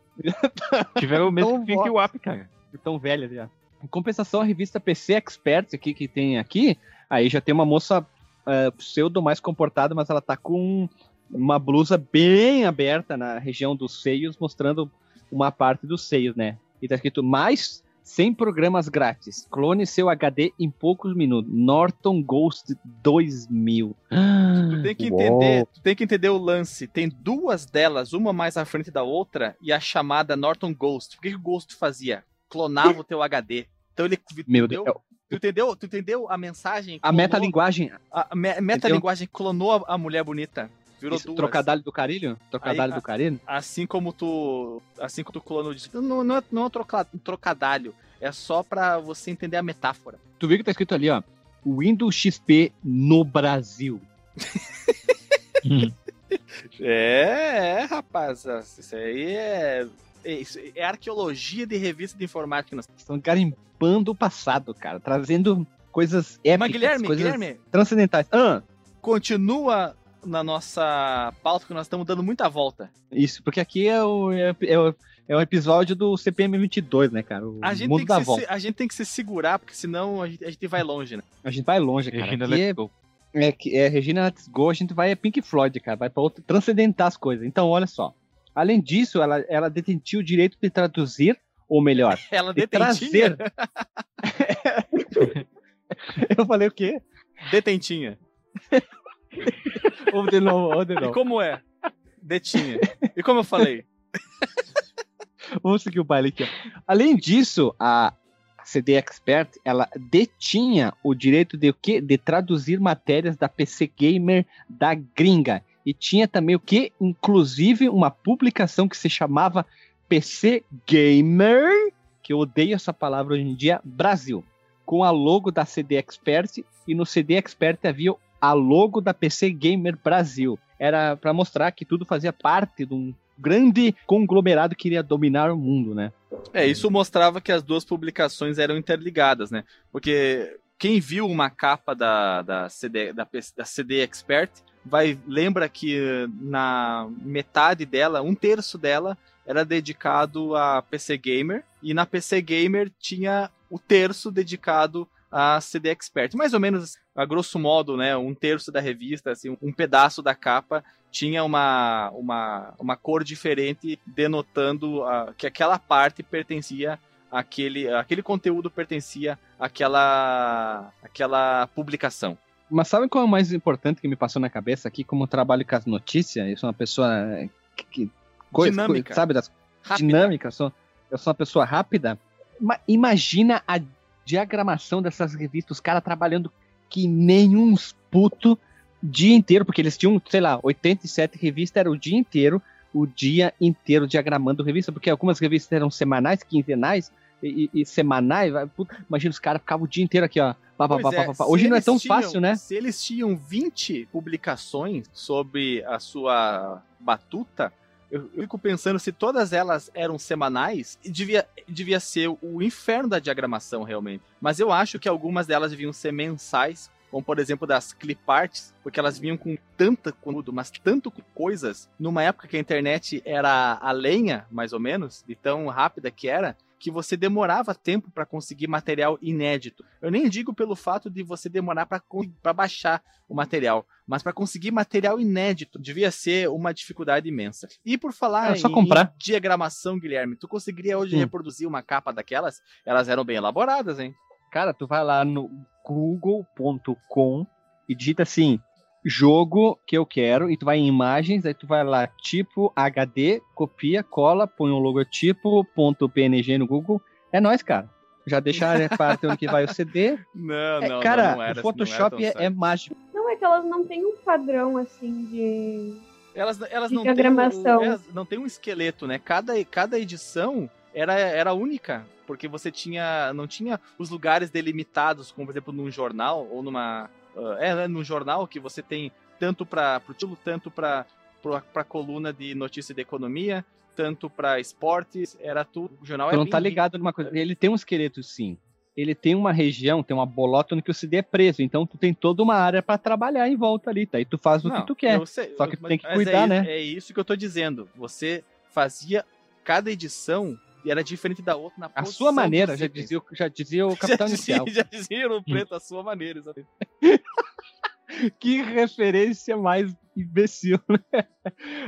Tiveram o mesmo Tão fim que o WAP, cara. Tão velhas já. Em compensação, a revista PC Expert aqui que tem aqui, aí já tem uma moça eh, pseudo mais comportada, mas ela tá com uma blusa bem aberta na região dos seios, mostrando uma parte dos seios, né? E tá escrito mais 100 programas grátis. Clone seu HD em poucos minutos. Norton Ghost 2000. Tu *gasps* tem que Uou. entender, tu tem que entender o lance. Tem duas delas, uma mais à frente da outra, e a chamada Norton Ghost. O que, que o Ghost fazia? Clonava o teu HD. Então ele. Meu entendeu? Deus. Tu entendeu, tu entendeu a mensagem? A Clonou- metalinguagem, A a me- metalinguagem clonou a, a mulher bonita. Virou esse duas. trocadalho do carilho? Trocadalho Aí, do carilho? Assim como tu. Assim como tu clonou. Não, não, é, não é um troca- um trocadalho. É só pra você entender a metáfora. Tu viu que tá escrito ali, ó. Windows XP no Brasil. *laughs* É, é, rapaz. Isso aí é. É, isso é arqueologia de revista de informática. Nós- Estão garimpando o passado, cara. Trazendo coisas épicas, Mas, Guilherme, coisas Guilherme, transcendentais. Ah, continua na nossa pauta que nós estamos dando muita volta. isso, porque aqui é o, é, é o, é o episódio do CPM 22, né, cara? O A gente, mundo tem da que se, volta. a gente tem que se segurar, porque senão a gente, a gente vai longe, né? A gente vai longe, cara. Agenda Aqui é, Let's Go. é que é Regina Let's Go, a gente vai a Pink Floyd, cara, vai para outro transcendentar as coisas. Então, olha só. Além disso, ela, ela detentia o direito de traduzir, ou melhor, *laughs* Ela de detentinha. trazer. *laughs* Eu falei o quê? Detentinha. Vamos de novo, vamos de E novo. como é? Detinha. E como eu falei? *laughs* Vamos seguir o baile aqui. ó. Além disso, a CD Expert, ela detinha o direito de o quê? De traduzir matérias da PC Gamer da gringa. E tinha também o quê? Inclusive uma publicação que se chamava PC Gamer, que eu odeio essa palavra hoje em dia, Brasil, com a logo da CD Expert e no CD Expert havia a logo da PC Gamer Brasil. Era para mostrar que tudo fazia parte de um grande conglomerado que iria dominar o mundo, né? É, isso mostrava que as duas publicações eram interligadas, né? Porque quem viu uma capa da, da, CD, da, da CD Expert vai lembra que na metade dela, um terço dela, era dedicado a PC Gamer, e na PC Gamer tinha o terço dedicado a CD Expert. Mais ou menos, a grosso modo, né? Um terço da revista, assim, um pedaço da capa tinha uma, uma, uma cor diferente, denotando ah, que aquela parte pertencia àquele, aquele conteúdo pertencia àquela, àquela publicação. Mas sabe qual é o mais importante que me passou na cabeça aqui, como eu trabalho com as notícias, eu sou uma pessoa que, que coisa- Dinâmica. sabe das Rápida. dinâmica, eu sou, eu sou uma pessoa rápida. Ma- imagina a diagramação dessas revistas, os caras trabalhando que nem uns puto dia inteiro, porque eles tinham, sei lá, 87 revistas, era o dia inteiro, o dia inteiro diagramando revista, porque algumas revistas eram semanais, quinzenais e, e- semanais. imagina os caras ficavam o dia inteiro aqui, ó. pá, pá, pá, é, Hoje não é tão tinham- fácil, né? Se eles tinham 20 publicações sobre a sua batuta, eu eu fico pensando se todas elas eram semanais, devia, devia ser o inferno da diagramação, realmente. Mas eu acho que algumas delas deviam ser mensais, como por exemplo das clip arts, porque elas vinham com tanta conteúdo, mas tanto com coisas, numa época que a internet era a lenha, mais ou menos, de tão rápida que era, que você demorava tempo para conseguir material inédito. Eu nem digo pelo fato de você demorar para baixar o material, mas para conseguir material inédito devia ser uma dificuldade imensa. E por falar É em, comprar. em diagramação, Guilherme, tu conseguiria hoje Hum. reproduzir uma capa daquelas? Elas eram bem elaboradas, hein? Cara, tu vai lá no google.com e digita assim, jogo que eu quero, e tu vai em imagens, aí tu vai lá, tipo HD, copia, cola, põe um logotipo, ponto .png no Google. É nóis, cara. Já deixa a parte onde que vai o CD. *laughs* Não, É, não, cara, não, não era, o Photoshop não era é, é mágico. Não, é que elas não têm um padrão assim de. Elas, elas de não têm elas não tem um esqueleto, né? Cada, cada edição era, era única, porque você tinha não tinha os lugares delimitados, como por exemplo num jornal ou numa é, né, num jornal que você tem tanto para o título, tanto para para coluna de notícia de economia, tanto para esportes, era tudo. O jornal Tu é não bem tá ligado numa coisa. Ele tem um esqueleto, sim. Ele tem uma região, tem uma bolota onde que o CD é preso. Então tu tem toda uma área pra trabalhar em volta ali, tá? E tu faz o Não, que tu quer. sei, Só que tu mas- tem que mas cuidar, é, né? É isso que eu tô dizendo. Você fazia cada edição era diferente da outra na A sua maneira, já dizia, o- *laughs* já dizia o Capitão já Inicial. dizia, já dizia no preto a sua maneira, exatamente. *laughs* que referência mais imbecil, né?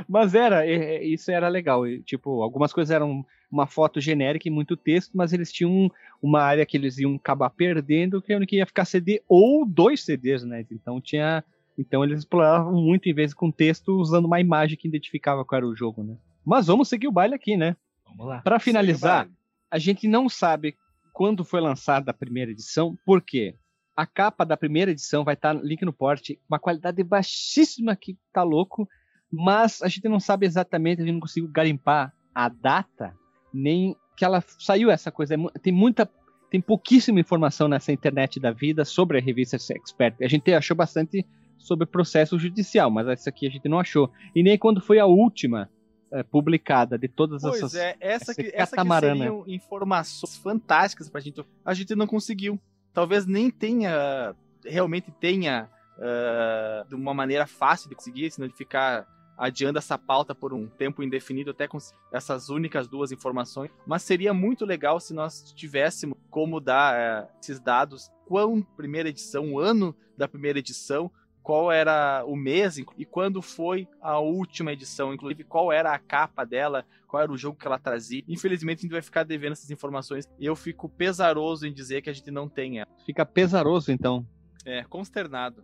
Mas era, é, é, isso era legal. Tipo, algumas coisas eram uma foto genérica e muito texto, mas eles tinham um- uma área que eles iam acabar perdendo, que é onde que ia ficar CD ou dois CDs, né? Então tinha. Então eles exploravam muito em vez com texto, usando uma imagem que identificava qual era o jogo, né? Mas vamos seguir o baile aqui, né? Vamos lá. Para finalizar, a gente não sabe quando foi lançada a primeira edição, por quê? A capa da primeira edição vai estar link no porte, uma qualidade baixíssima que tá louco, mas a gente não sabe exatamente, a gente não conseguiu garimpar a data, nem que ela saiu essa coisa. É Tem muita, tem pouquíssima informação nessa internet da vida sobre a revista Expert. A gente achou bastante sobre processo judicial, mas essa aqui a gente não achou. E nem quando foi a última eh, publicada de todas Pois essas é, essa que, essa que seriam informações fantásticas pra gente. A gente não conseguiu. Talvez nem tenha, realmente tenha, ah, de uma maneira fácil de conseguir, senão de ficar adiando essa pauta por um tempo indefinido até com essas únicas duas informações. Mas seria muito legal se nós tivéssemos como dar eh, esses dados, quão primeira edição, o ano da primeira edição, qual era o mês e quando foi a última edição, inclusive qual era a capa dela, qual era o jogo que ela trazia. Infelizmente a gente vai ficar devendo essas informações e eu fico pesaroso em dizer que a gente não tem ela. Fica pesaroso então. É, consternado.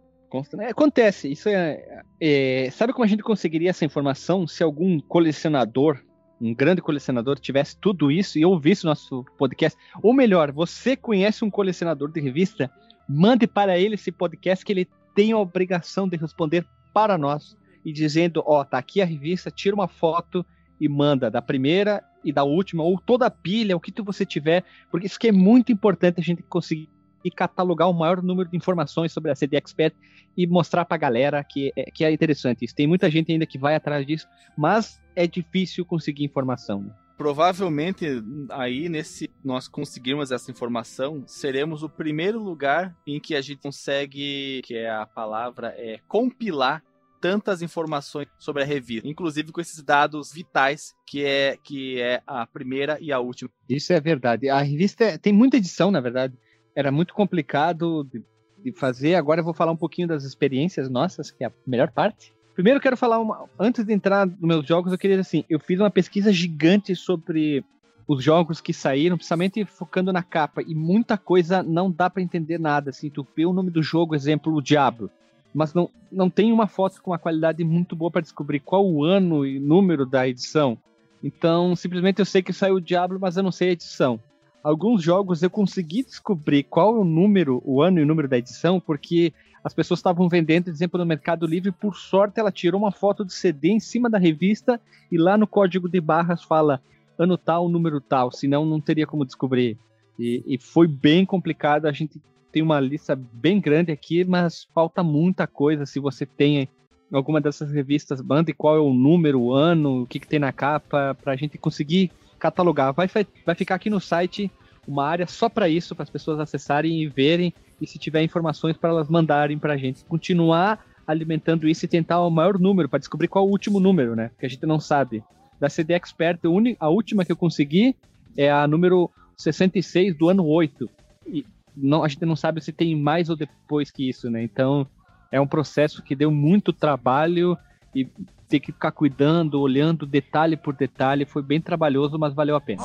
É, acontece, isso é, é, Sabe como a gente conseguiria essa informação se algum colecionador, um grande colecionador, tivesse tudo isso e ouvisse o nosso podcast? Ou melhor, você conhece um colecionador de revista? Mande para ele esse podcast que ele tem a obrigação de responder para nós e dizendo: Ó, oh, tá aqui a revista, tira uma foto e manda da primeira e da última, ou toda a pilha, o que você tiver, porque isso que é muito importante a gente conseguir e catalogar o maior número de informações sobre a CD Expert e mostrar para a galera que é, que é interessante isso. Tem muita gente ainda que vai atrás disso, mas é difícil conseguir informação. Né? Provavelmente aí nesse nós conseguirmos essa informação, seremos o primeiro lugar em que a gente consegue, que é a palavra é compilar tantas informações sobre a revista, inclusive com esses dados vitais que é que é a primeira e a última. Isso é verdade. A revista é, tem muita edição, na verdade era muito complicado de, de, fazer. Agora eu vou falar um pouquinho das experiências nossas, que é a melhor parte. Primeiro eu quero falar uma, antes de entrar nos meus jogos, eu queria assim, eu fiz uma pesquisa gigante sobre os jogos que saíram, principalmente focando na capa, e muita coisa não dá para entender nada, assim, tu vê o nome do jogo, exemplo, o Diablo, mas não, não tem uma foto com uma qualidade muito boa para descobrir qual o ano e número da edição. Então, simplesmente eu sei que saiu o Diablo, mas eu não sei a edição alguns jogos eu consegui descobrir qual o número, o ano e o número da edição, porque as pessoas estavam vendendo, exemplo, no Mercado Livre, por sorte ela tirou uma foto de CD em cima da revista e lá no código de barras fala ano tal, número tal, senão não teria como descobrir. E, e foi bem complicado, a gente tem uma lista bem grande aqui, mas falta muita coisa se você tem alguma dessas revistas, mande qual é o número, o ano, o que, que tem na capa, para a gente conseguir catalogar. Vai, vai ficar aqui no site uma área só para isso, para as pessoas acessarem e verem, e se tiver informações para elas mandarem para a gente. Continuar alimentando isso e tentar o maior número, para descobrir qual é o último número, né? Que a gente não sabe. Da CD Expert, a última que eu consegui é a número 66 do ano 8. E não, a gente não sabe se tem mais ou depois que isso, né? Então é um processo que deu muito trabalho e ter que ficar cuidando, olhando detalhe por detalhe, foi bem trabalhoso, mas valeu a pena.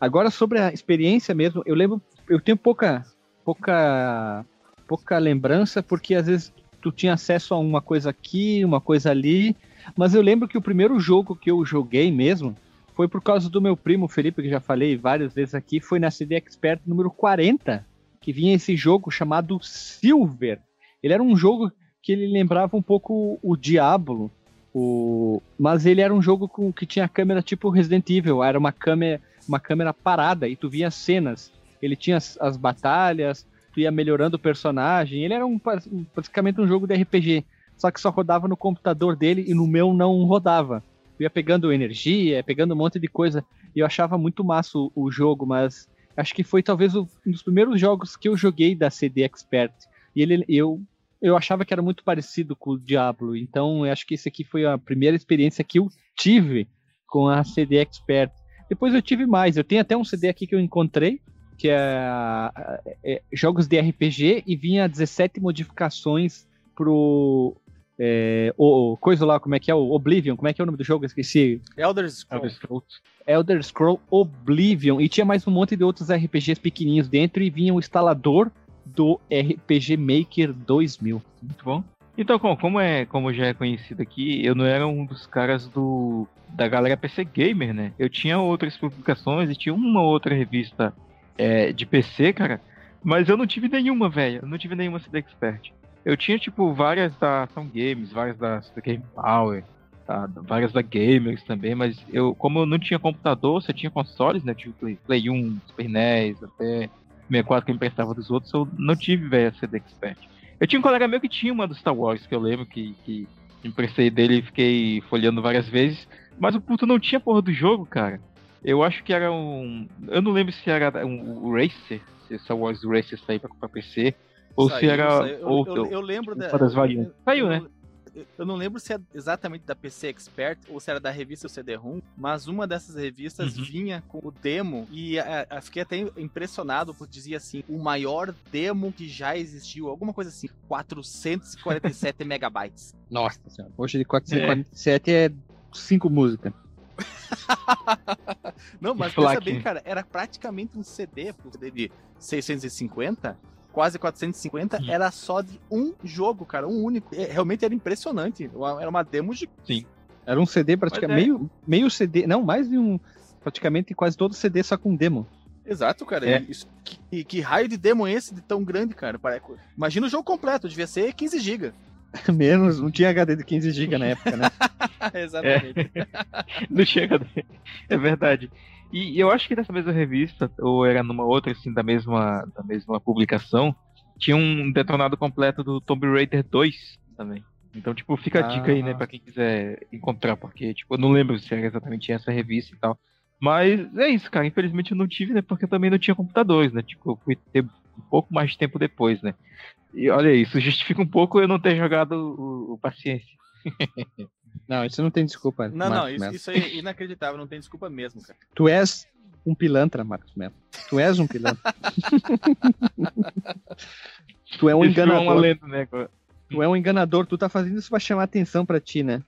Agora sobre a experiência mesmo, eu lembro, eu tenho pouca pouca pouca lembrança porque às vezes tu tinha acesso a uma coisa aqui, uma coisa ali, mas eu lembro que o primeiro jogo que eu joguei mesmo foi por causa do meu primo Felipe, que já falei várias vezes aqui, foi na CD Expert número 40, que vinha esse jogo chamado Silver. Ele era um jogo que ele lembrava um pouco o Diablo, o... mas ele era um jogo com que tinha câmera tipo Resident Evil, era uma câmera, uma câmera parada e tu via cenas. Ele tinha as, as batalhas, tu ia melhorando o personagem. Ele era um, basicamente um jogo de RPG, só que só rodava no computador dele e no meu não rodava. Tu ia pegando energia, pegando um monte de coisa. E eu achava muito massa o, o jogo, mas acho que foi talvez o, um dos primeiros jogos que eu joguei da CD Expert. E ele, eu eu achava que era muito parecido com o Diablo. Então, eu acho que esse aqui foi a primeira experiência que eu tive com a CD Expert. Depois eu tive mais. Eu tenho até um CD aqui que eu encontrei, que é, é jogos de RPG, e vinha 17 modificações pro. É, o, coisa lá, como é que é? O Oblivion, como é que é o nome do jogo? Eu esqueci. Elder Scrolls. Elder Scrolls. Elder Scroll Oblivion. E tinha mais um monte de outros RPGs pequenininhos dentro, e vinha o instalador do RPG Maker 2000. Muito bom. Então, como é, como já é conhecido aqui, eu não era um dos caras do da galera PC Gamer, né? Eu tinha outras publicações e tinha uma outra revista é, de PC, cara, mas eu não tive nenhuma, velho. Eu não tive nenhuma CD Expert. Eu tinha, tipo, várias da Ação Games, várias da Game Power, tá? várias da Gamers também, mas eu, como eu não tinha computador, você tinha consoles, né? Tipo Play, Play 1, Super NES, até 64 que eu emprestava dos outros, eu não tive, velho, CD Expert. Eu tinha um colega meu que tinha uma do Star Wars, que eu lembro que, que emprestei dele e fiquei folheando várias vezes, mas o puto não tinha porra do jogo, cara. Eu acho que era um. Eu não lembro se era um, Racer, se Star Wars Racer saiu pra, pra PC, ou saiu, se era outro. Eu, eu, eu lembro tipo, das variantes. Saiu, né? eu não lembro se é exatamente da PC Expert ou se era da revista CD-ROM, mas uma dessas revistas Uhum. vinha com o demo e a, a- fiquei até impressionado porque dizia assim, o maior demo que já existiu, alguma coisa assim, 447 megabytes. Nossa senhora. Hoje de 447 é 5 músicas. *laughs* Não, mas pensa bem, cara, era praticamente um CD, um CD de 650, quase 450, era só de um jogo, cara, um único. É, Realmente era impressionante. Era uma demo de. Sim. Era um CD praticamente. É. Meio, meio CD. Não, mais de um. Praticamente quase todo CD só com demo. Exato, cara. É. Isso, que, que raio de demo é esse de tão grande, cara? Imagina o jogo completo, devia ser 15 GB. *laughs* Menos, não tinha HD de 15 GB na época, né? *laughs* Exatamente. *laughs* Não chega. É verdade. E eu acho que dessa mesma revista, ou era numa outra, assim, da mesma, da mesma publicação, tinha um detonado completo do Tomb Raider 2 também. Então, tipo, fica a dica aí, né, Ah. pra quem quiser encontrar, porque, tipo, eu não lembro se era exatamente essa revista e tal. Mas é isso, cara. Infelizmente eu não tive, né, porque eu também não tinha computadores, né? Tipo, eu fui ter um pouco mais de tempo depois, né? E olha isso, justifica um pouco eu não ter jogado o, o Paciência. *laughs* Não, isso não tem desculpa. Não, não, Marcos isso, Melo. isso aí é inacreditável, não tem desculpa mesmo, cara. Tu és um pilantra, Marcos Melo. Tu és um pilantra. *laughs* tu é um Isso virou enganador. uma lenda, né? Tu é um enganador. Tu tá fazendo isso pra chamar atenção pra ti, né?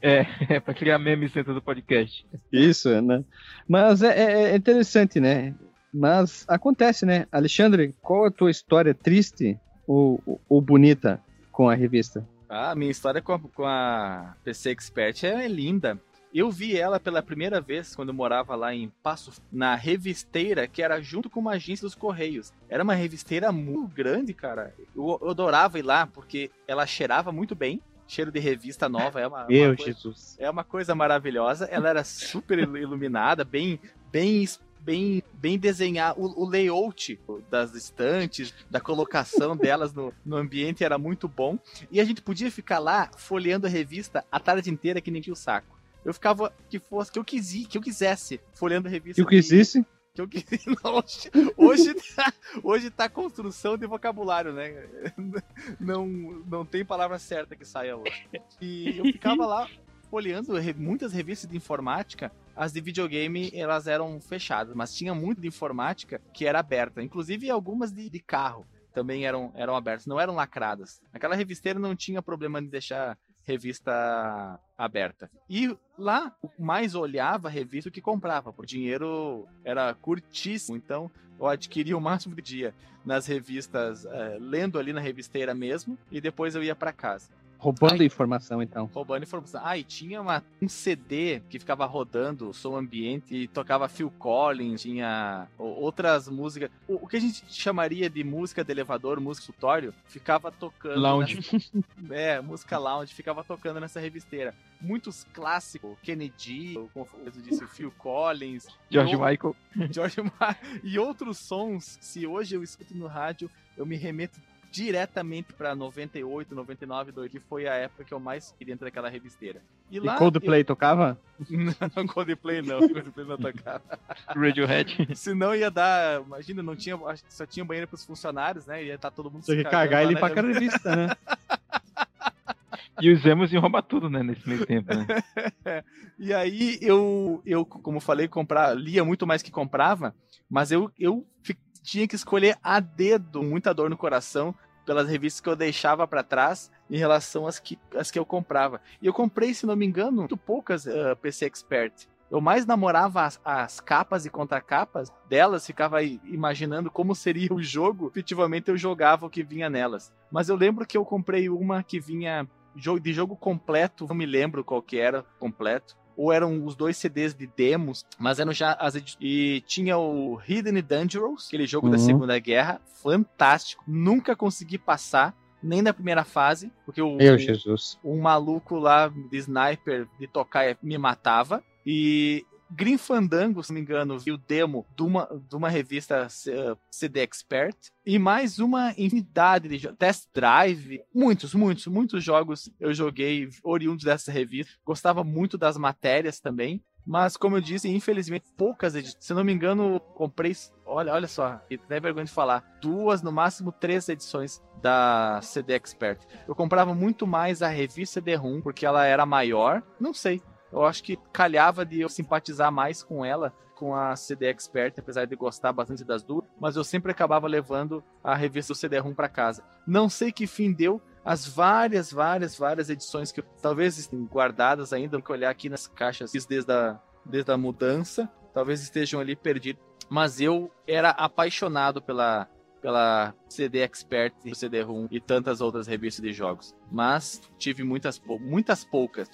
É, *laughs* é pra criar memes dentro do podcast. Isso, né? Mas é, é- é interessante, né? Mas acontece, né? Alexandre, qual a tua história triste ou, ou- ou bonita com a revista? Ah, minha história com a, com a PC Expert é linda. Eu vi ela pela primeira vez quando eu morava lá em Passo, na revisteira que era junto com uma agência dos Correios. Era uma revisteira muito grande, cara. Eu, eu adorava ir lá porque ela cheirava muito bem. Cheiro de revista nova é uma, uma Meu coisa- Jesus. é uma coisa maravilhosa. Ela era super ilu- iluminada, bem, bem, bem, bem desenhada. O, o layout das estantes, da colocação *laughs* delas no, no ambiente era muito bom. E a gente podia ficar lá folheando a revista a tarde inteira que nem tinha o saco. Eu ficava que fosse que eu quisi, que eu quisesse folheando a revista. Que existe? Que eu quis... *laughs* Não, hoje, hoje, tá, hoje tá construção de vocabulário, né? *laughs* Não, não tem palavra certa que saia hoje. E eu ficava lá folheando muitas revistas de informática. As de videogame, elas eram fechadas, mas tinha muito de informática que era aberta. Inclusive algumas de, de carro também eram, eram abertas, não eram lacradas. Aquela revisteira não tinha problema de deixar revista aberta. E lá, mais olhava a revista que comprava, porque o dinheiro era curtíssimo, então eu adquiria o máximo de dia nas revistas, eh, lendo ali na revisteira mesmo, e depois eu ia para casa. Roubando informação, então. Roubando informação. Ah, e tinha uma- um CD que ficava rodando som ambiente e tocava Phil Collins, tinha o- outras músicas. O, o que a gente chamaria de música de elevador, música tutorial, ficava tocando. Lounge. nessa- *laughs* É, música lounge, ficava tocando nessa revisteira. Muitos clássicos, Kennedy, como eu disse, Phil Collins. George o- Michael. *laughs* George Ma e outros sons, se hoje eu escuto no rádio, eu me remeto diretamente pra 98, 99, 2000, que foi a época que eu mais queria dentro daquela revisteira. E E lá Coldplay tocava? *laughs* não, Coldplay não, Coldplay não tocava. Radiohead. *laughs* Senão ia dar, imagina, não tinha, só tinha banheiro pros funcionários, né? Ia estar todo mundo Tinha que cagar ele na pra cada revista, né? *laughs* E os emos iam roubar tudo, né, nesse meio tempo, né? E aí eu, eu, como falei, comprar, lia muito mais que comprava, mas eu, eu tinha que escolher a dedo, muita dor no coração, pelas revistas que eu deixava pra trás em relação às que, às que eu comprava. E eu comprei, se não me engano, muito poucas eh, PC Expert. Eu mais namorava as, as capas e contracapas delas, ficava imaginando como seria o jogo. Efetivamente eu jogava o que vinha nelas. Mas eu lembro que eu comprei uma que vinha de jogo completo, não me lembro qual que era completo. Ou eram os dois CDs de demos, mas eram já as E tinha o Hidden Dangerous, aquele jogo da Uhum. Segunda Guerra, fantástico. Nunca consegui passar, nem na primeira fase, porque o, Meu Jesus. um maluco lá de sniper de tocar me matava. E Green Fandango, se não me engano, vi o demo de uma, de uma revista eh, CD Expert. E mais uma infinidade de. Test Drive. Muitos, muitos, muitos jogos eu joguei oriundos dessa revista. Gostava muito das matérias também. Mas, como eu disse, infelizmente, poucas edições. Se não me engano, comprei. Olha, olha só, e até vergonha de falar. Duas, no máximo três edições da CD Expert. Eu comprava muito mais a revista CD-ROM, porque ela era maior. Não sei. Eu acho que calhava de eu simpatizar mais com ela, com a CD Expert, apesar de gostar bastante das duas, mas eu sempre acabava levando a revista do CD-ROM para casa. Não sei que fim deu, as várias, várias, várias edições que talvez estejam guardadas ainda, que olhar aqui nas caixas desde a, desde a mudança, talvez estejam ali perdidas. Mas eu era apaixonado pela, pela CD Expert, CD-ROM e tantas outras revistas de jogos. Mas tive muitas, muitas poucas.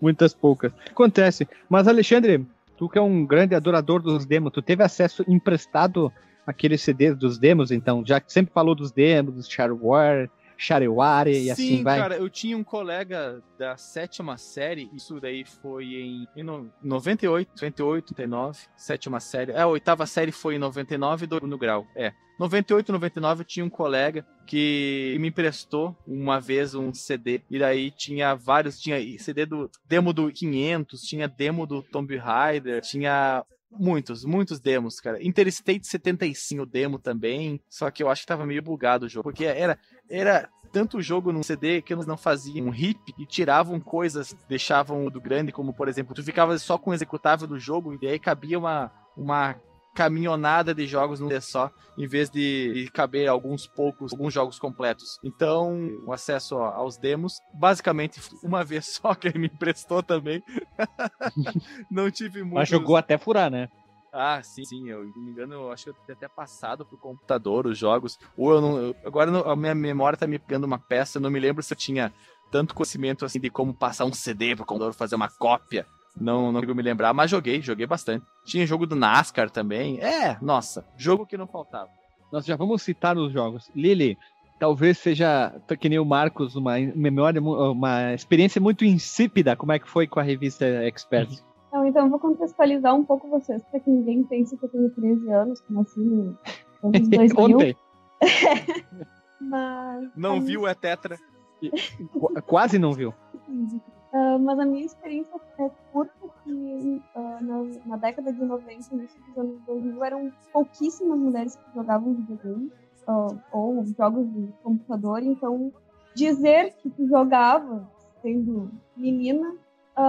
Muitas poucas. Acontece. Mas, Alexandre, tu que é um grande adorador dos demos, tu teve acesso emprestado àqueles CDs dos demos, então? Já que sempre falou dos demos, dos Shareware, Shareware e Sim, assim vai. cara, eu tinha um colega da sétima série, isso daí foi em, em no- 98, 98, 99, sétima série. É, a oitava série foi em 99 do no grau. É. 98, 99 eu tinha um colega que me emprestou uma vez um CD e daí tinha vários, tinha CD do demo do 500, tinha demo do Tomb Raider, tinha muitos, muitos demos, cara. Interstate 75 demo também, só que eu acho que tava meio bugado o jogo, porque era era tanto jogo num CD que eles não faziam um hip e tiravam coisas, deixavam do grande, como por exemplo, tu ficava só com o executável do jogo e daí cabia uma uma caminhonada de jogos num CD só, em vez de, de caber alguns poucos, alguns jogos completos. Então, o acesso aos demos, basicamente *laughs* uma vez só que ele me emprestou também. *laughs* não tive muito. Mas jogou até furar, né? Ah, sim, sim. Eu, não me engano, eu acho que eu tenho até passado pro computador os jogos. Ou eu não. eu- agora não- a minha memória tá me pegando uma peça, eu não me lembro se eu tinha tanto conhecimento assim de como passar um CD pro computador, fazer uma cópia. Não, não consigo me lembrar, mas joguei, joguei bastante. Tinha jogo do NASCAR também. É, nossa, jogo que não faltava. Nós já vamos citar os jogos. Lili, talvez seja, que nem o Marcos, uma memória, uma experiência muito insípida. Como é que foi com a revista Expert? Não, então eu vou contextualizar um pouco vocês, para que ninguém pense que eu tenho 13 anos, como assim, nos anos 2000. Ontem. *laughs* Mas, Não a viu, é tetra. Qu- Quase não viu. Ah, mas a minha experiência é curta que ah, na, na década de 90 início dos anos 2000 eram pouquíssimas mulheres que jogavam videogame ah, ou jogos de computador, então dizer que tu jogava sendo menina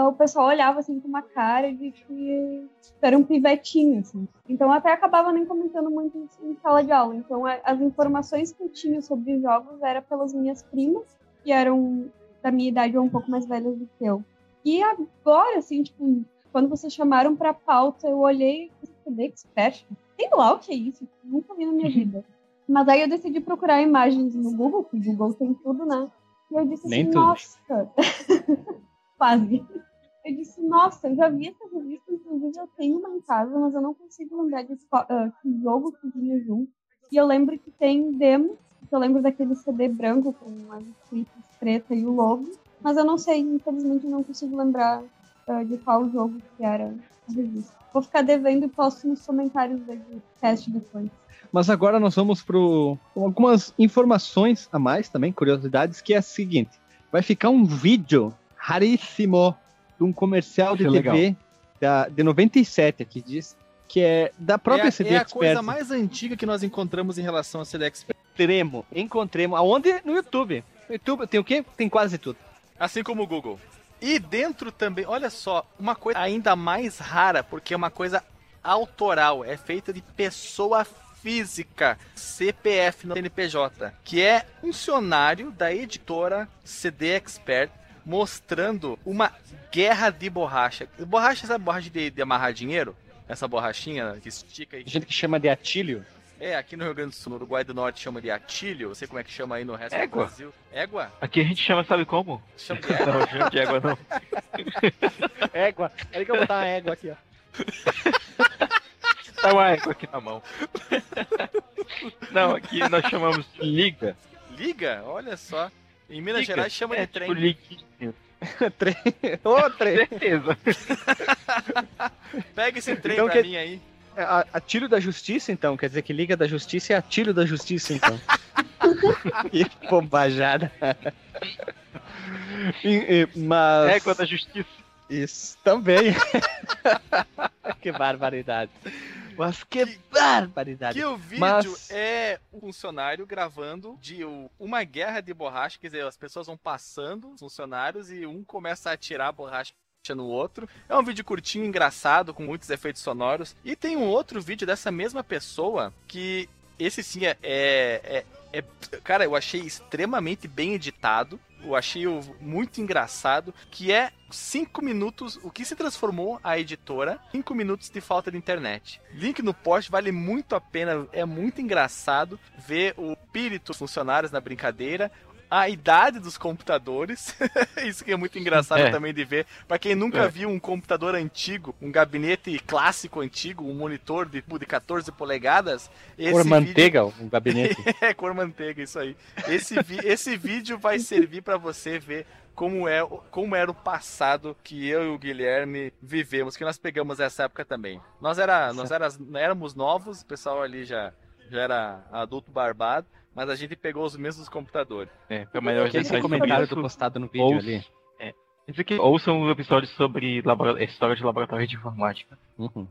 o pessoal olhava assim com uma cara de que era um pivetinho, assim. Então até acabava nem comentando muito isso em sala de aula. Então a- as informações que eu tinha sobre jogos era pelas minhas primas, que eram da minha idade ou um pouco mais velhas do que eu. E agora, assim, tipo, quando vocês chamaram pra pauta, eu olhei e falei, expert, sei lá o que é isso, nunca vi na minha vida. Mas aí eu decidi procurar imagens no Google, que o Google tem tudo, né? E eu disse Nem assim, tudo. nossa, *laughs* quase. Eu disse, nossa, eu já vi essa revista, inclusive eu tenho uma em casa, mas eu não consigo lembrar de ah, que jogo que vinha junto. E eu lembro que tem demo, que eu lembro daquele CD branco com as escritas preta e o logo, mas eu não sei, infelizmente eu não consigo lembrar ah, de qual jogo que era a revista. Vou ficar devendo e posto nos comentários do teste depois. Mas agora nós vamos para algumas informações a mais também, curiosidades, que é a seguinte. Vai ficar um vídeo raríssimo de um comercial de Que TV da, de 97 aqui, diz, que é da própria é, CD é a Expert. coisa mais antiga que nós encontramos em relação a CD Expert. Encontremos, encontremos. Aonde? No YouTube. No YouTube tem o quê? Tem quase tudo. Assim como o Google. E dentro também, olha só, uma coisa ainda mais rara, porque é uma coisa autoral, é feita de pessoa física, CPF no CNPJ, que é funcionário da editora CD Expert, mostrando uma guerra de borracha. Borracha, sabe borracha de, de amarrar dinheiro? Essa borrachinha que estica e gente que chama de atílio. É, aqui no Rio Grande do Sul, no Uruguai do Norte chama de atilho, não sei como é que chama aí no resto Égua. do Brasil. Égua? Aqui a gente chama, sabe como? Chama de *laughs* Não, égua. chama de égua não. *laughs* Égua. Peraí que eu vou botar uma égua aqui, ó. Tá uma égua aqui na mão. Não, aqui nós chamamos de liga. Liga? Olha só. Em Minas Liga. Gerais chama é, de trem. Tipo, liguinho. *laughs* trem. Ô, trem. Certeza. Pega esse trem Então, pra que- mim aí. É, a- Atilho da Justiça, então. Quer dizer que Liga da Justiça é Atilho da Justiça, então. *laughs* que bobajada. E- e- mas... Égua da justiça. Isso, também. *laughs* que barbaridade. Mas que barbaridade. Que o vídeo Mas- é um funcionário gravando de o- uma guerra de borracha, quer dizer, as pessoas vão passando, os funcionários, e um começa a atirar a borracha no outro. É um vídeo curtinho, engraçado, com muitos efeitos sonoros. E tem um outro vídeo dessa mesma pessoa que esse sim é, é, é- é- cara, eu achei extremamente bem editado. Eu achei muito engraçado, que é cinco minutos, o que se transformou a editora, cinco minutos de falta de internet. Link no post vale muito a pena, é muito engraçado ver o espírito dos funcionários na brincadeira, a idade dos computadores. *laughs* Isso que é muito engraçado É. também de ver. Pra quem nunca É. viu um computador antigo, um gabinete clássico antigo, um monitor de, de 14 polegadas, esse Cor vídeo- manteiga, um gabinete. *laughs* é, cor manteiga, isso aí. Esse, vi- esse vídeo vai servir pra você ver como, é, como era o passado que eu e o Guilherme vivemos, que nós pegamos essa época também. Nós, era, nós eras- éramos novos, o pessoal ali já, já era adulto barbado, mas a gente pegou os mesmos computadores. É, foi melhor Aquele comentário isso. do postado no vídeo Ouça- ali. É. Isso aqui, ouçam os episódios sobre labora- história de laboratório de informática. Uhum.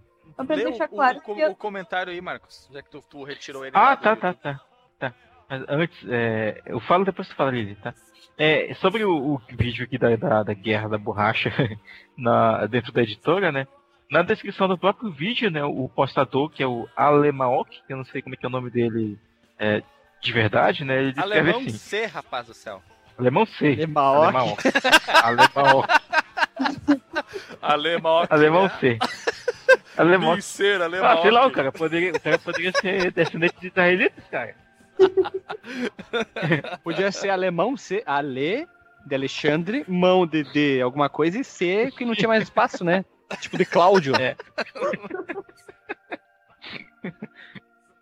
Lê deixar o, claro o, que o, eu- o comentário aí, Marcos, já que tu, tu retirou ele. Ah, tá, do- tá, tá. tá. Mas antes, é, eu falo depois tu fala, Lili, tá? É, sobre o, o vídeo aqui da, da, da guerra da borracha *laughs* na, dentro da editora, né? Na descrição do próprio vídeo, né? O postador, que é o Alemaok, que eu não sei como é que é o nome dele é, de verdade, né? Ele descreve Alemão assim. C, rapaz do céu. Alemão C. Alemaok. Alemaok. Alemão. *laughs* Alemão C. Alemão Pinceiro, alemão. Ah, sei lá, o cara poderia, o cara poderia ser descendente de israelitas, cara. *laughs* Podia ser alemão, C, Ale, de Alexandre, mão de, de alguma coisa e C, que não tinha mais espaço, né? Tipo de Cláudio. É. *laughs*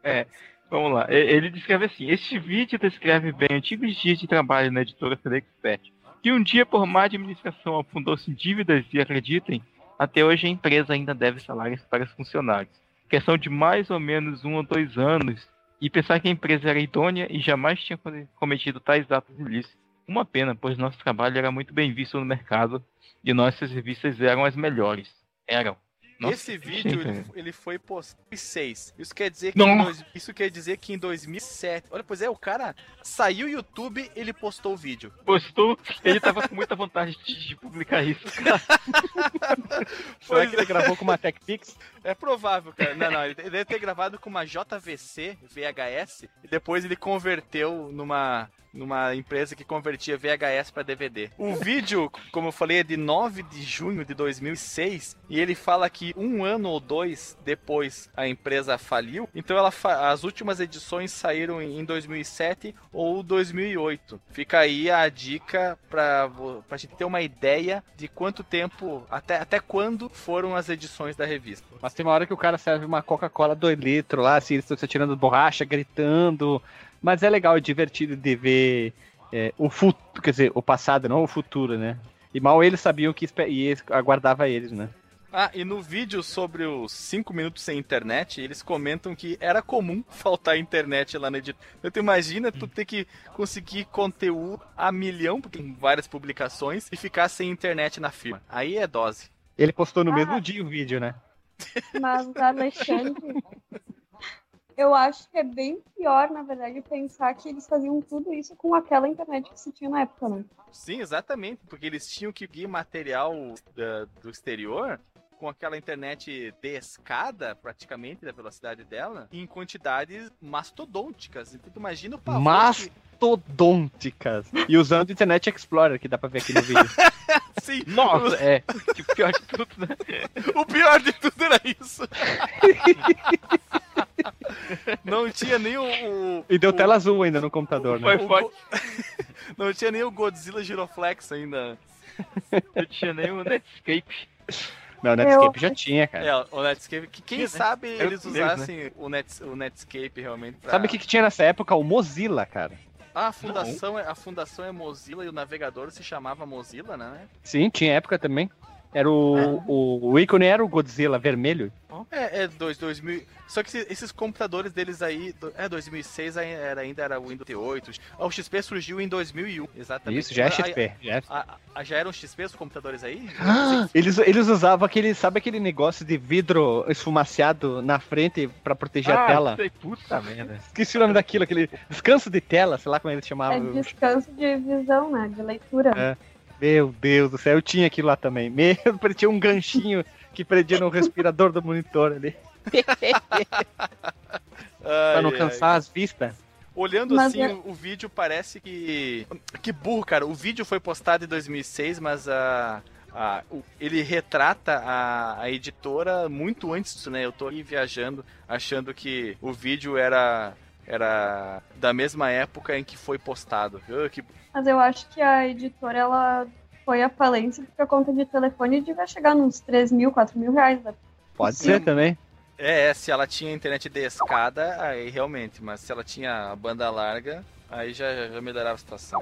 É, vamos lá. Ele descreve assim: Este vídeo descreve bem antigos dias de trabalho na editora Expert, que um dia, por má administração, afundou-se em dívidas e, acreditem, até hoje a empresa ainda deve salários para os funcionários. Questão de mais ou menos um ou dois anos, e pensar que a empresa era idônea e jamais tinha come- cometido tais atos ilícitos. Uma pena, pois nosso trabalho era muito bem visto no mercado e nossas revistas eram as melhores. Eram. Nossa, Esse vídeo ele, ele foi postado em 2006. Isso quer dizer que dois- isso quer dizer que em 2007. Olha, pois é, o cara saiu o YouTube, ele postou o vídeo. postou, ele tava com muita vontade de, de publicar isso. *laughs* Será que ele gravou com uma TechPix? É provável, cara. Não, não, ele deve ter gravado com uma JVC VHS e depois ele converteu numa numa empresa que convertia VHS para DVD. O vídeo, como eu falei, é de 9 de junho de 2006 e ele fala que um ano ou dois depois a empresa faliu. Então ela fa- as últimas edições saíram em 2007 ou 2008. Fica aí a dica para a gente ter uma ideia de quanto tempo, até, até quando foram as edições da revista. Mas tem uma hora que o cara serve uma Coca-Cola 2 litros lá, assim, eles estão se atirando borracha, gritando. Mas é legal, é divertido de ver é, o futuro, quer dizer, o passado, não o futuro, né? E mal eles sabiam que e aguardava eles, né? Ah, e no vídeo sobre os 5 minutos sem internet, eles comentam que era comum *laughs* faltar internet lá na editora. Então tu imagina tu ter que conseguir conteúdo a milhão, porque tem várias publicações, e ficar sem internet na firma. Aí é dose. Ele postou no Ah. mesmo dia o vídeo, né? Mas, Alexandre, eu acho que é bem pior, na verdade, pensar que eles faziam tudo isso com aquela internet que se tinha na época, né? Sim, exatamente, porque eles tinham que ir material da- do exterior com aquela internet de escada, praticamente, da velocidade dela, em quantidades mastodônticas. Então tu imagina o pavor que... Mastodônticas. E usando o Internet Explorer, que dá pra ver aqui no vídeo. *laughs* Sim, Nossa, é. Que pior de tudo, né? O pior de tudo era isso. *laughs* Não tinha nem o. o- E deu o- tela azul ainda no computador, né? Foi o. Go- Não tinha nem o Godzilla Giroflex ainda. Eu tinha nem o Netscape. Não, Netscape já tinha, cara. É, o Netscape. Que quem né? sabe Era eles o primeiro, usassem o, Nets, o Netscape realmente pra. Sabe o que, que tinha nessa época? O Mozilla, cara. Ah, a fundação, é, a fundação é Mozilla e o navegador se chamava Mozilla, né? Sim, tinha época também. Era o, o, o ícone era o Godzilla vermelho. É, é dois, 2000. Só que esse- esses computadores deles aí, do- é 2006 aí era, ainda era o Windows T8. Ah, O XP surgiu em 2001, exatamente. Isso, já é Ah, XP. Já é... ah, ah, já eram XP os computadores aí? Eles, eles usavam aquele, sabe aquele negócio de vidro esfumaciado na frente pra proteger a Ah, tela? sei, puta merda. Esqueci o nome daquilo, aquele descanso de tela, sei lá como eles É chamavam. descanso de visão, né? De leitura. É. Meu Deus do céu, eu tinha aquilo lá também. Meu, *laughs* tinha um ganchinho que prendia no respirador do monitor ali. pra não cansar as vistas. Olhando Mas assim é- o, vídeo, parece que. Que burro, cara. O vídeo foi postado em 2006, mas a. a- o- ele retrata a, a editora muito antes disso, né? Eu tô aí viajando, achando que o vídeo era. Era da mesma época em que foi postado. Ah, que- Mas eu acho que a editora, ela foi à falência porque a conta de telefone devia chegar nos 3 mil, 4 mil reais. Né? Pode Sim. ser também. É, é, se ela tinha internet de escada, aí realmente. Mas se ela tinha banda larga, aí já, já melhorava a situação.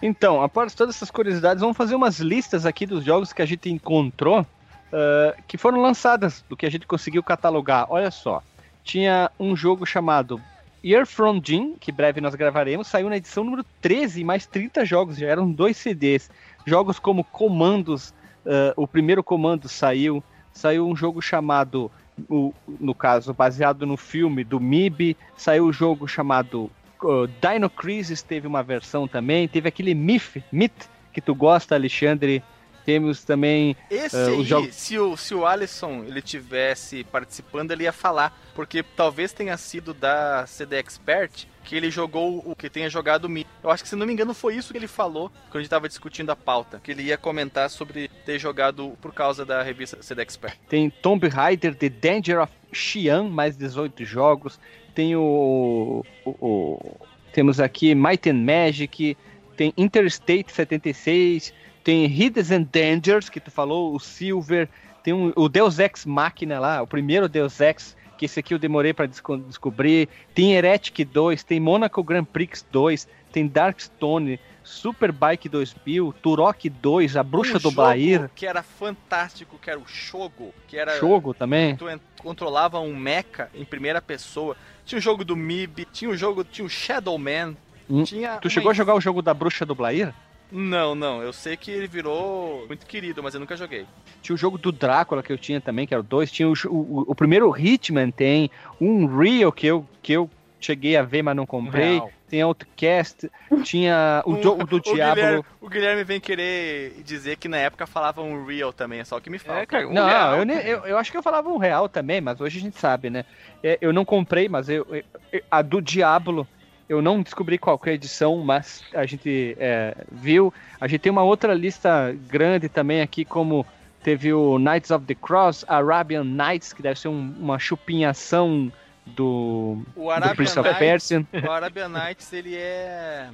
Então, após todas essas curiosidades, vamos fazer umas listas aqui dos jogos que a gente encontrou ah, que foram lançadas, do que a gente conseguiu catalogar. Olha só, tinha um jogo chamado Year From Jim, que breve nós gravaremos, saiu na edição número 13, mais 30 jogos, já eram dois CDs. Jogos como Comandos, ah, o primeiro comando saiu, saiu um jogo chamado, o- no caso, baseado no filme do MIB, saiu o jogo chamado uh, Dino Crisis teve uma versão também, teve aquele Myth, Myth que tu gosta, Alexandre. Temos também Esse os aí, jogos- se, o, se o Alisson ele tivesse participando, ele ia falar. Porque talvez tenha sido da CD Expert que ele jogou o que tenha jogado o Mi. Eu acho que, se não me engano, foi isso que ele falou quando a gente tava discutindo a pauta. Que ele ia comentar sobre ter jogado por causa da revista CD Expert. tem Tomb Raider, The Danger of Xi'an, mais 18 jogos. Tem o, o- o- temos aqui Might and Magic, tem Interstate 76, tem Hidden and Dangers, que tu falou, o Silver, tem um- o Deus Ex Machina lá, o primeiro Deus Ex, que esse aqui eu demorei para descobrir. Tem Heretic 2, tem Monaco Grand Prix 2, tem Darkstone, Superbike 2000, Turok 2, A Bruxa Um do Blair, Que era fantástico, que era o Shogo. Que era. Jogo também. Tu controlava um mecha em primeira pessoa. Tinha o jogo do MIB, tinha o jogo, tinha o Shadow Man. Hum, Tinha Tu chegou a jogar o jogo da Bruxa do Blair? Não, não. Eu sei que ele virou muito querido, mas eu nunca joguei. Tinha o jogo do Drácula que eu tinha também, que era o 2. Tinha o, o, o primeiro Hitman, tem um Real que eu, que eu cheguei a ver, mas não comprei. Real. Tem Outcast, tinha o, jo- o do *laughs* o Diablo. Guilherme, o Guilherme vem querer dizer que na época falavam um real também, é só o que me fala. Não, eu, nem- eu, eu acho que eu falava um real também, mas hoje a gente sabe, né? É, eu não comprei, mas eu, eu- eu- a do Diablo eu não descobri qual que é a edição, mas a gente é, viu. A gente tem uma outra lista grande também aqui, como teve o Knights of the Cross, Arabian Nights, que deve ser um- uma chupinhação do, O do Arabian Prince of Nights, Persia. o Arabian Nights, ele é.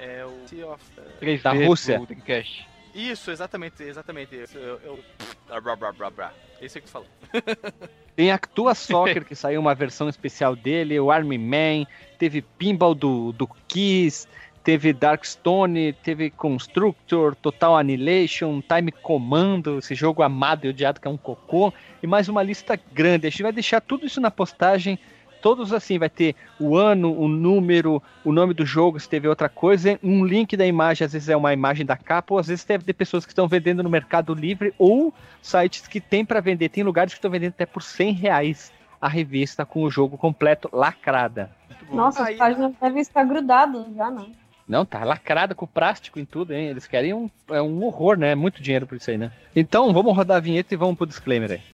É o Sea of. Três Da Rússia. Isso, exatamente, exatamente. Eu, eu, brá, brá, brá, brá. Esse é que tu falou. *laughs* Tem Actua Soccer, que saiu uma versão especial dele, o Army Man, teve Pinball do, do Kiss, teve Darkstone, teve Constructor, Total Annihilation, Time Commando, esse jogo amado e odiado que é um cocô, e mais uma lista grande. A gente vai deixar tudo isso na postagem, todos assim, vai ter o ano, o número, o nome do jogo, se teve outra coisa, um link da imagem, às vezes é uma imagem da capa, ou às vezes deve ter pessoas que estão vendendo no Mercado Livre, ou sites que tem para vender, tem lugares que estão vendendo até por 100 reais a revista com o jogo completo lacrada. Nossa, as páginas devem estar grudadas já, né? Não, tá lacrada com plástico em tudo, hein? Eles querem um, é um horror, né? Muito dinheiro por isso aí, né? Então, vamos rodar a vinheta e vamos pro disclaimer aí.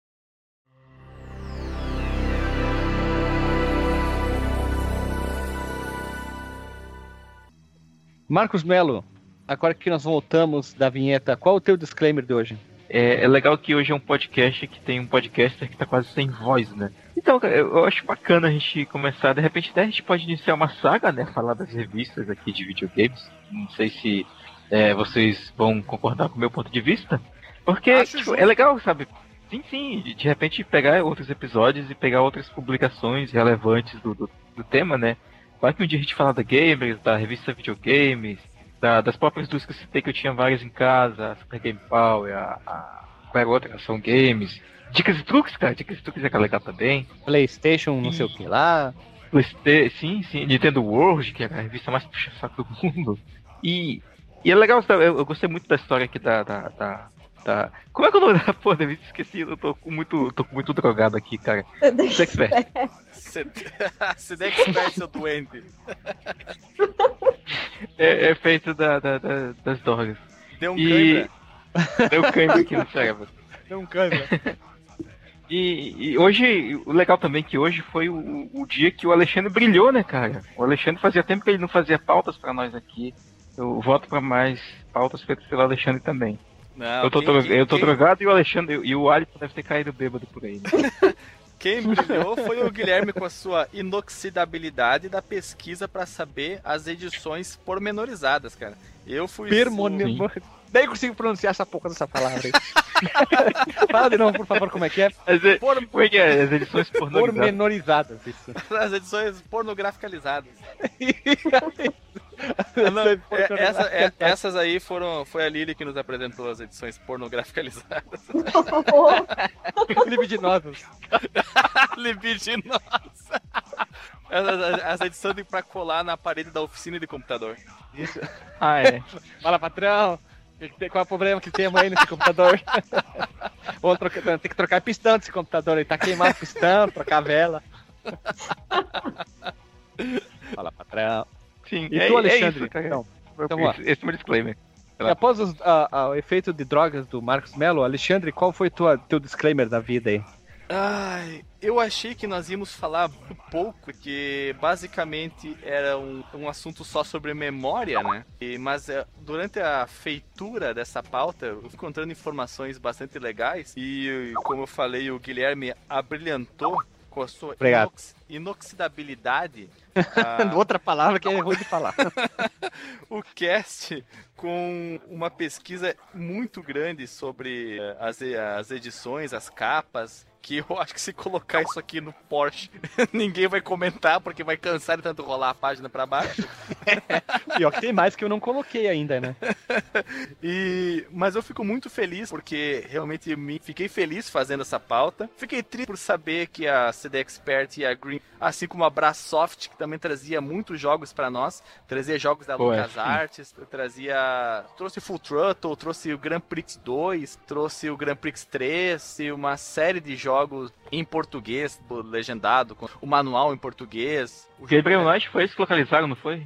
Marcos Melo, agora que nós voltamos da vinheta, qual o teu disclaimer de hoje? É, é legal que hoje é um podcast que tem um podcaster que tá quase sem voz, né? Então, eu, acho bacana a gente começar, de repente até a gente pode iniciar uma saga, né? Falar das revistas aqui de videogames. Não sei se é, vocês vão concordar com o meu ponto de vista. Porque tipo, é legal, sabe? Sim, sim, de de repente pegar outros episódios e pegar outras publicações relevantes do, do, do tema, né? Vai que um dia a gente fala da Gamers, da revista Videogames, da- das próprias duas que eu citei que eu tinha várias em casa, a Super Game Power, a, a, pega outra, são games. Dicas e truques, cara. Dicas e truques é legal também. PlayStation, não sei o que lá. PlayStation, sim, sim. Nintendo World, que é a revista mais puxa-saco do mundo. E, e é legal, eu, eu gostei muito da história aqui da, da, da, da- Como é que é o nome da porra da revista? Esqueci, eu tô com muito, tô com muito drogado aqui, cara. *laughs* *laughs* Sexpert. *laughs* Sedex Expert, seu doente. É, é feito da, da- da- das drogas. Deu um E- cãibra. Deu cãibra aqui no cérebro. Deu um cãibra. *laughs* E, e hoje, o legal também é que hoje foi o, o dia que o Alexandre brilhou, né, cara? O Alexandre fazia tempo que ele não fazia pautas pra nós aqui. Eu voto pra mais pautas feitas pelo Alexandre também. Não, eu tô, quem- eu tô quem- drogado e o Alexandre e o Alisson deve ter caído bêbado por aí. Né? *laughs* Quem brilhou foi o Guilherme com a sua inoxidabilidade da pesquisa pra saber as edições pormenorizadas, cara. Eu fui. Permonimor... Nem consigo pronunciar essa porra dessa palavra aí. *laughs* Fala de novo, por favor, como é que é? As, e- como é que é? As edições pormenorizadas. Pormenorizadas, isso. As edições pornograficalizadas. *laughs* Não, é- essa- é- essas aí foram. Foi a Lili que nos apresentou as edições pornograficalizadas. Libidinosos. *laughs* Libidinosa. *laughs* As, as edições de- pra colar na parede da oficina de computador. Isso. Ah, é. *laughs* Fala, patrão. Qual é o problema que temos aí nesse computador? Vou trocar, tem que trocar pistão desse computador aí. Tá queimado o pistão, trocar vela. Fala, patrão. Sim, E é- tu, é Alexandre? isso, cara. então, Esse- então, esse é o meu disclaimer. E após os- a- a- o efeito de drogas do Marcos Mello, Alexandre, qual foi tua, teu disclaimer da vida aí? Ai, eu achei que nós íamos falar um pouco, que basicamente era um, um assunto só sobre memória, né? E- mas é, durante a feitura dessa pauta, eu fui encontrando informações bastante legais e, como eu falei, o Guilherme abrilhantou com a sua inox- inoxidabilidade. a- *laughs* Outra palavra que é ruim de falar. *laughs* o cast com uma pesquisa muito grande sobre eh, as, as edições, as capas. Que eu acho que se colocar isso aqui no Porsche, *laughs* ninguém vai comentar, porque vai cansar de tanto rolar a página pra baixo. *laughs* Pior que tem mais que eu não coloquei ainda, né? *laughs* E, mas eu fico muito feliz porque realmente me fiquei feliz fazendo essa pauta. Fiquei triste por saber que a CD Expert e a Green, assim como a Brasoft, que também trazia muitos jogos pra nós, trazia jogos da é, LucasArts, trazia, trouxe Full Throttle, trouxe o Grand Prix 2, trouxe o Grand Prix 3 e uma série de jogos em português, legendado, com o manual em português. O Gabriel é- Knight foi esse que localizaram, não foi?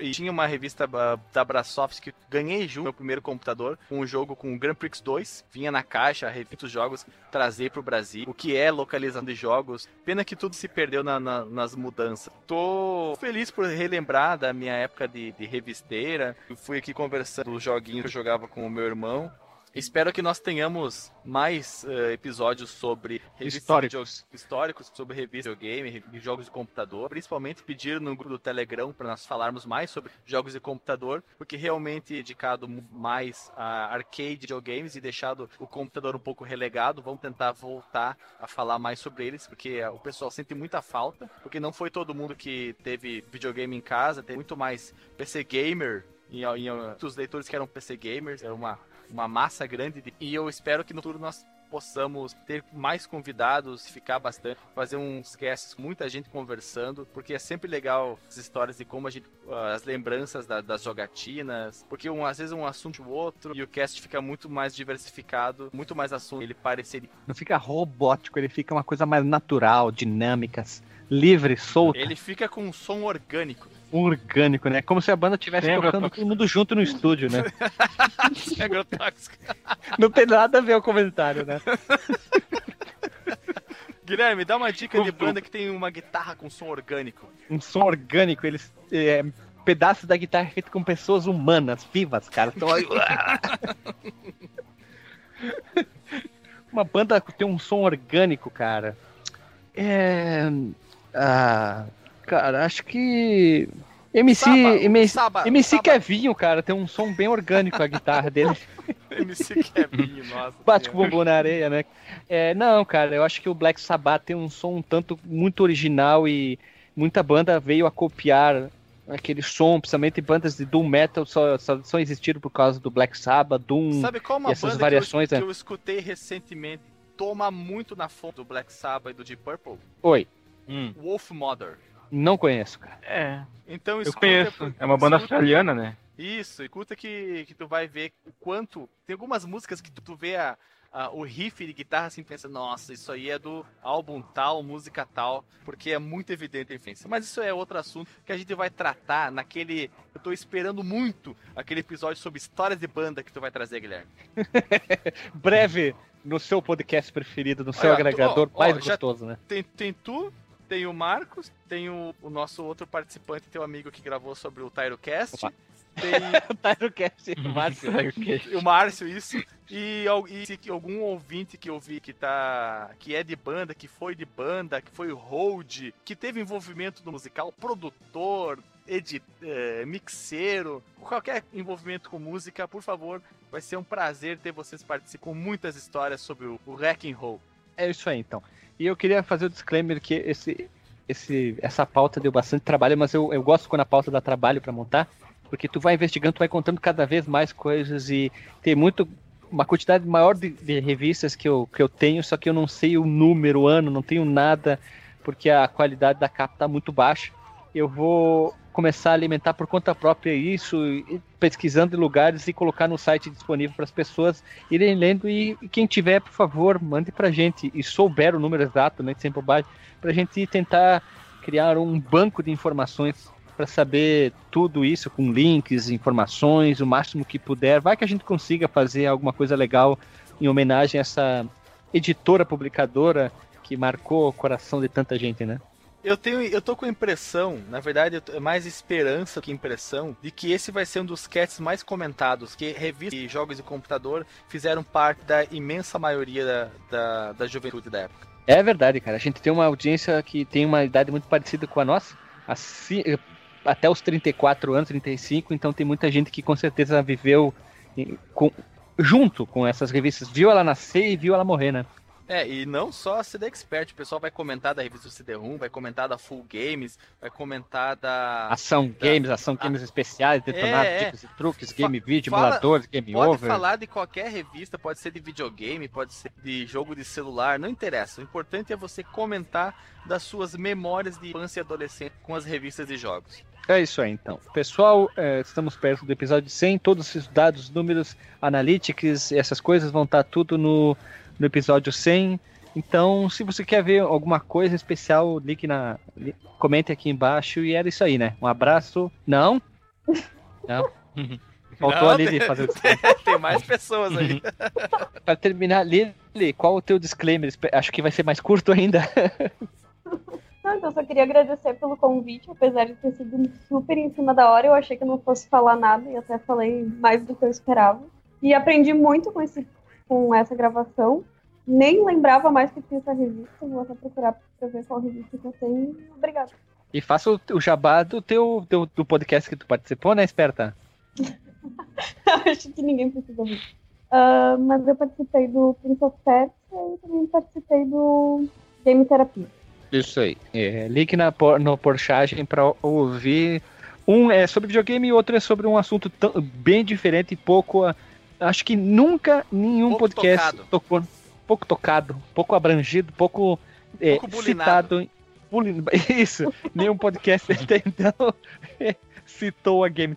E tinha uma revista ah, da Brasoft que ganhei junto meu primeiro computador, com um jogo com o Grand Prix 2. Vinha na caixa, revista dos jogos, trazer pro Brasil. O que é localização de jogos. Pena que tudo se perdeu na- na- nas mudanças. Tô feliz por relembrar da minha época de, de revisteira. Eu fui aqui conversando dos joguinhos que eu jogava com o meu irmão. Espero que nós tenhamos mais eh, episódios sobre revistas Históricos. históricos, sobre revista de videogame, jogos de computador. Principalmente pedir no grupo do Telegram para nós falarmos mais sobre jogos de computador, porque realmente dedicado mu- mais a arcade videogames e deixado o computador um pouco relegado. Vamos tentar voltar a falar mais sobre eles, porque eh, o pessoal sente muita falta, porque não foi todo mundo que teve videogame em casa, tem muito mais PC gamer em, em, os leitores que eram PC gamers, era uma, uma massa grande. de- e eu espero que no futuro nós possamos ter mais convidados, ficar bastante, fazer uns casts com muita gente conversando, porque é sempre legal as histórias de como a gente, ah, as lembranças da- das jogatinas, porque um, às vezes um assunto o outro e o cast fica muito mais diversificado, muito mais assunto, ele pareceria. Não fica robótico, ele fica uma coisa mais natural, dinâmica, livre, solta, Ele fica com um som orgânico. Orgânico, né? Como se a banda estivesse Sem tocando todo mundo junto no estúdio, né? *laughs* É agrotóxico. Não tem nada a ver o comentário, né? *laughs* Guilherme, dá uma dica de banda que tem uma guitarra com som orgânico. Um som orgânico, eles. É, pedaços da guitarra feito com pessoas humanas, vivas, cara. Então, aí, *laughs* uma banda que tem um som orgânico, cara. É. Ah, cara, acho que. MC. Saba, MC, Saba, MC Saba. Kevinho, cara, tem um som bem orgânico a guitarra dele. *laughs* MC Kevin, nossa. Bate com o bumbum na areia, né? É, não, cara, eu acho que o Black Sabbath tem um som um tanto muito original e muita banda veio a copiar aquele som, principalmente bandas de Doom Metal só, só, só existiram por causa do Black Sabbath, Doom Sabe qual é uma essas banda variações, que, eu, né? que eu escutei recentemente toma muito na fonte do Black Sabbath e do Deep Purple? Oi, Wolf Mother. Não conheço, cara. É. Então Eu conheço. É uma banda escuta- australiana, né? Isso, escuta que, que tu vai ver o quanto. Tem algumas músicas que tu, tu vê a, a- o riff de guitarra assim, pensa, nossa, isso aí é do álbum tal, música tal, porque é muito evidente a influência. Mas isso é outro assunto que a gente vai tratar naquele. Eu tô esperando muito aquele episódio sobre histórias de banda que tu vai trazer, Guilherme. *laughs* Breve no seu podcast preferido, no seu Olha, tu- agregador ó, ó, mais já- gostoso, né? Tem, tem tu, tem o Marcos, tem o, o nosso outro participante, teu amigo que gravou sobre o Tyrocast. Tem *laughs* o Tyrocast, o *laughs* Márcio. o Márcio, isso. E, e se algum ouvinte que eu vi que tá. que é de banda, que foi de banda, que foi hold, que teve envolvimento no musical, produtor, edit, eh, mixeiro, qualquer envolvimento com música, por favor, vai ser um prazer ter vocês participando com muitas histórias sobre o, o Wreck and Roll. É isso aí, então. E eu queria fazer o disclaimer que esse, esse, essa pauta deu bastante trabalho, mas eu, eu gosto quando a pauta dá trabalho para montar, porque tu vai investigando, tu vai contando cada vez mais coisas e tem muito uma quantidade maior de, de revistas que eu, que eu tenho, só que eu não sei o número, o ano, não tenho nada, porque a qualidade da capa tá muito baixa. Eu vou começar a alimentar por conta própria isso, pesquisando lugares e colocar no site disponível para as pessoas irem lendo. E quem tiver, por favor, mande para gente e souber o número exato, né, sem bobagem, para a gente tentar criar um banco de informações para saber tudo isso com links, informações, o máximo que puder. Vai que a gente consiga fazer alguma coisa legal em homenagem a essa editora publicadora que marcou o coração de tanta gente, né? Eu tenho, eu tô com a impressão, na verdade, é mais esperança que impressão, de que esse vai ser um dos casts mais comentados, que revistas e jogos de computador fizeram parte da imensa maioria da, da, da juventude da época. É verdade, cara. A gente tem uma audiência que tem uma idade muito parecida com a nossa, assim, até os 34 anos, 35, então tem muita gente que com certeza viveu em- com- junto com essas revistas, viu ela nascer e viu ela morrer, né? É, e não só a CD Expert, o pessoal vai comentar da revista CD-ROM, vai comentar da Full Games, vai comentar da... Ação da- games, ação games especiais, detonados, É, é. dicas e truques, game vídeo, Fala- emuladores, game Pode over. falar de qualquer revista, pode ser de videogame, pode ser de jogo de celular, não interessa. O importante é você comentar das suas memórias de infância e adolescência com as revistas de jogos. É isso aí, então. Pessoal, é, estamos perto do episódio 100. Todos esses dados, números, analytics, essas coisas vão estar tudo no, no episódio 100. Então, se você quer ver alguma coisa especial, ligue na, comente aqui embaixo. E era isso aí, né? Um abraço. Não? *laughs* Não? Faltou Não, a Lili tem- fazer o *laughs* Tem mais pessoas aí. *laughs* Para terminar, Lili, qual o teu disclaimer? Acho que vai ser mais curto ainda. Não, então eu só queria agradecer pelo convite, apesar de ter sido super em cima da hora, eu achei que eu não fosse falar nada e até falei mais do que eu esperava. E aprendi muito com, esse, com essa gravação. Nem lembrava mais que tinha essa revista, vou até procurar pra ver qual revista que eu tenho. Obrigada. E faça o, o jabá do teu, teu do podcast que tu participou, né, Esperta? *laughs* Acho que ninguém precisa ouvir. Ah, mas eu participei do Prince of Persia e também participei do Game Terapia. Isso aí. É, link na, por- no Porchagem para ouvir. Um é sobre videogame e outro é sobre um assunto tão- bem diferente e pouco. Acho que nunca nenhum Pouco podcast tocado. tocou. Pouco tocado, pouco abrangido, pouco, é, Pouco citado. bulin- *laughs* Isso, nenhum podcast *laughs* até então *laughs* citou a Game.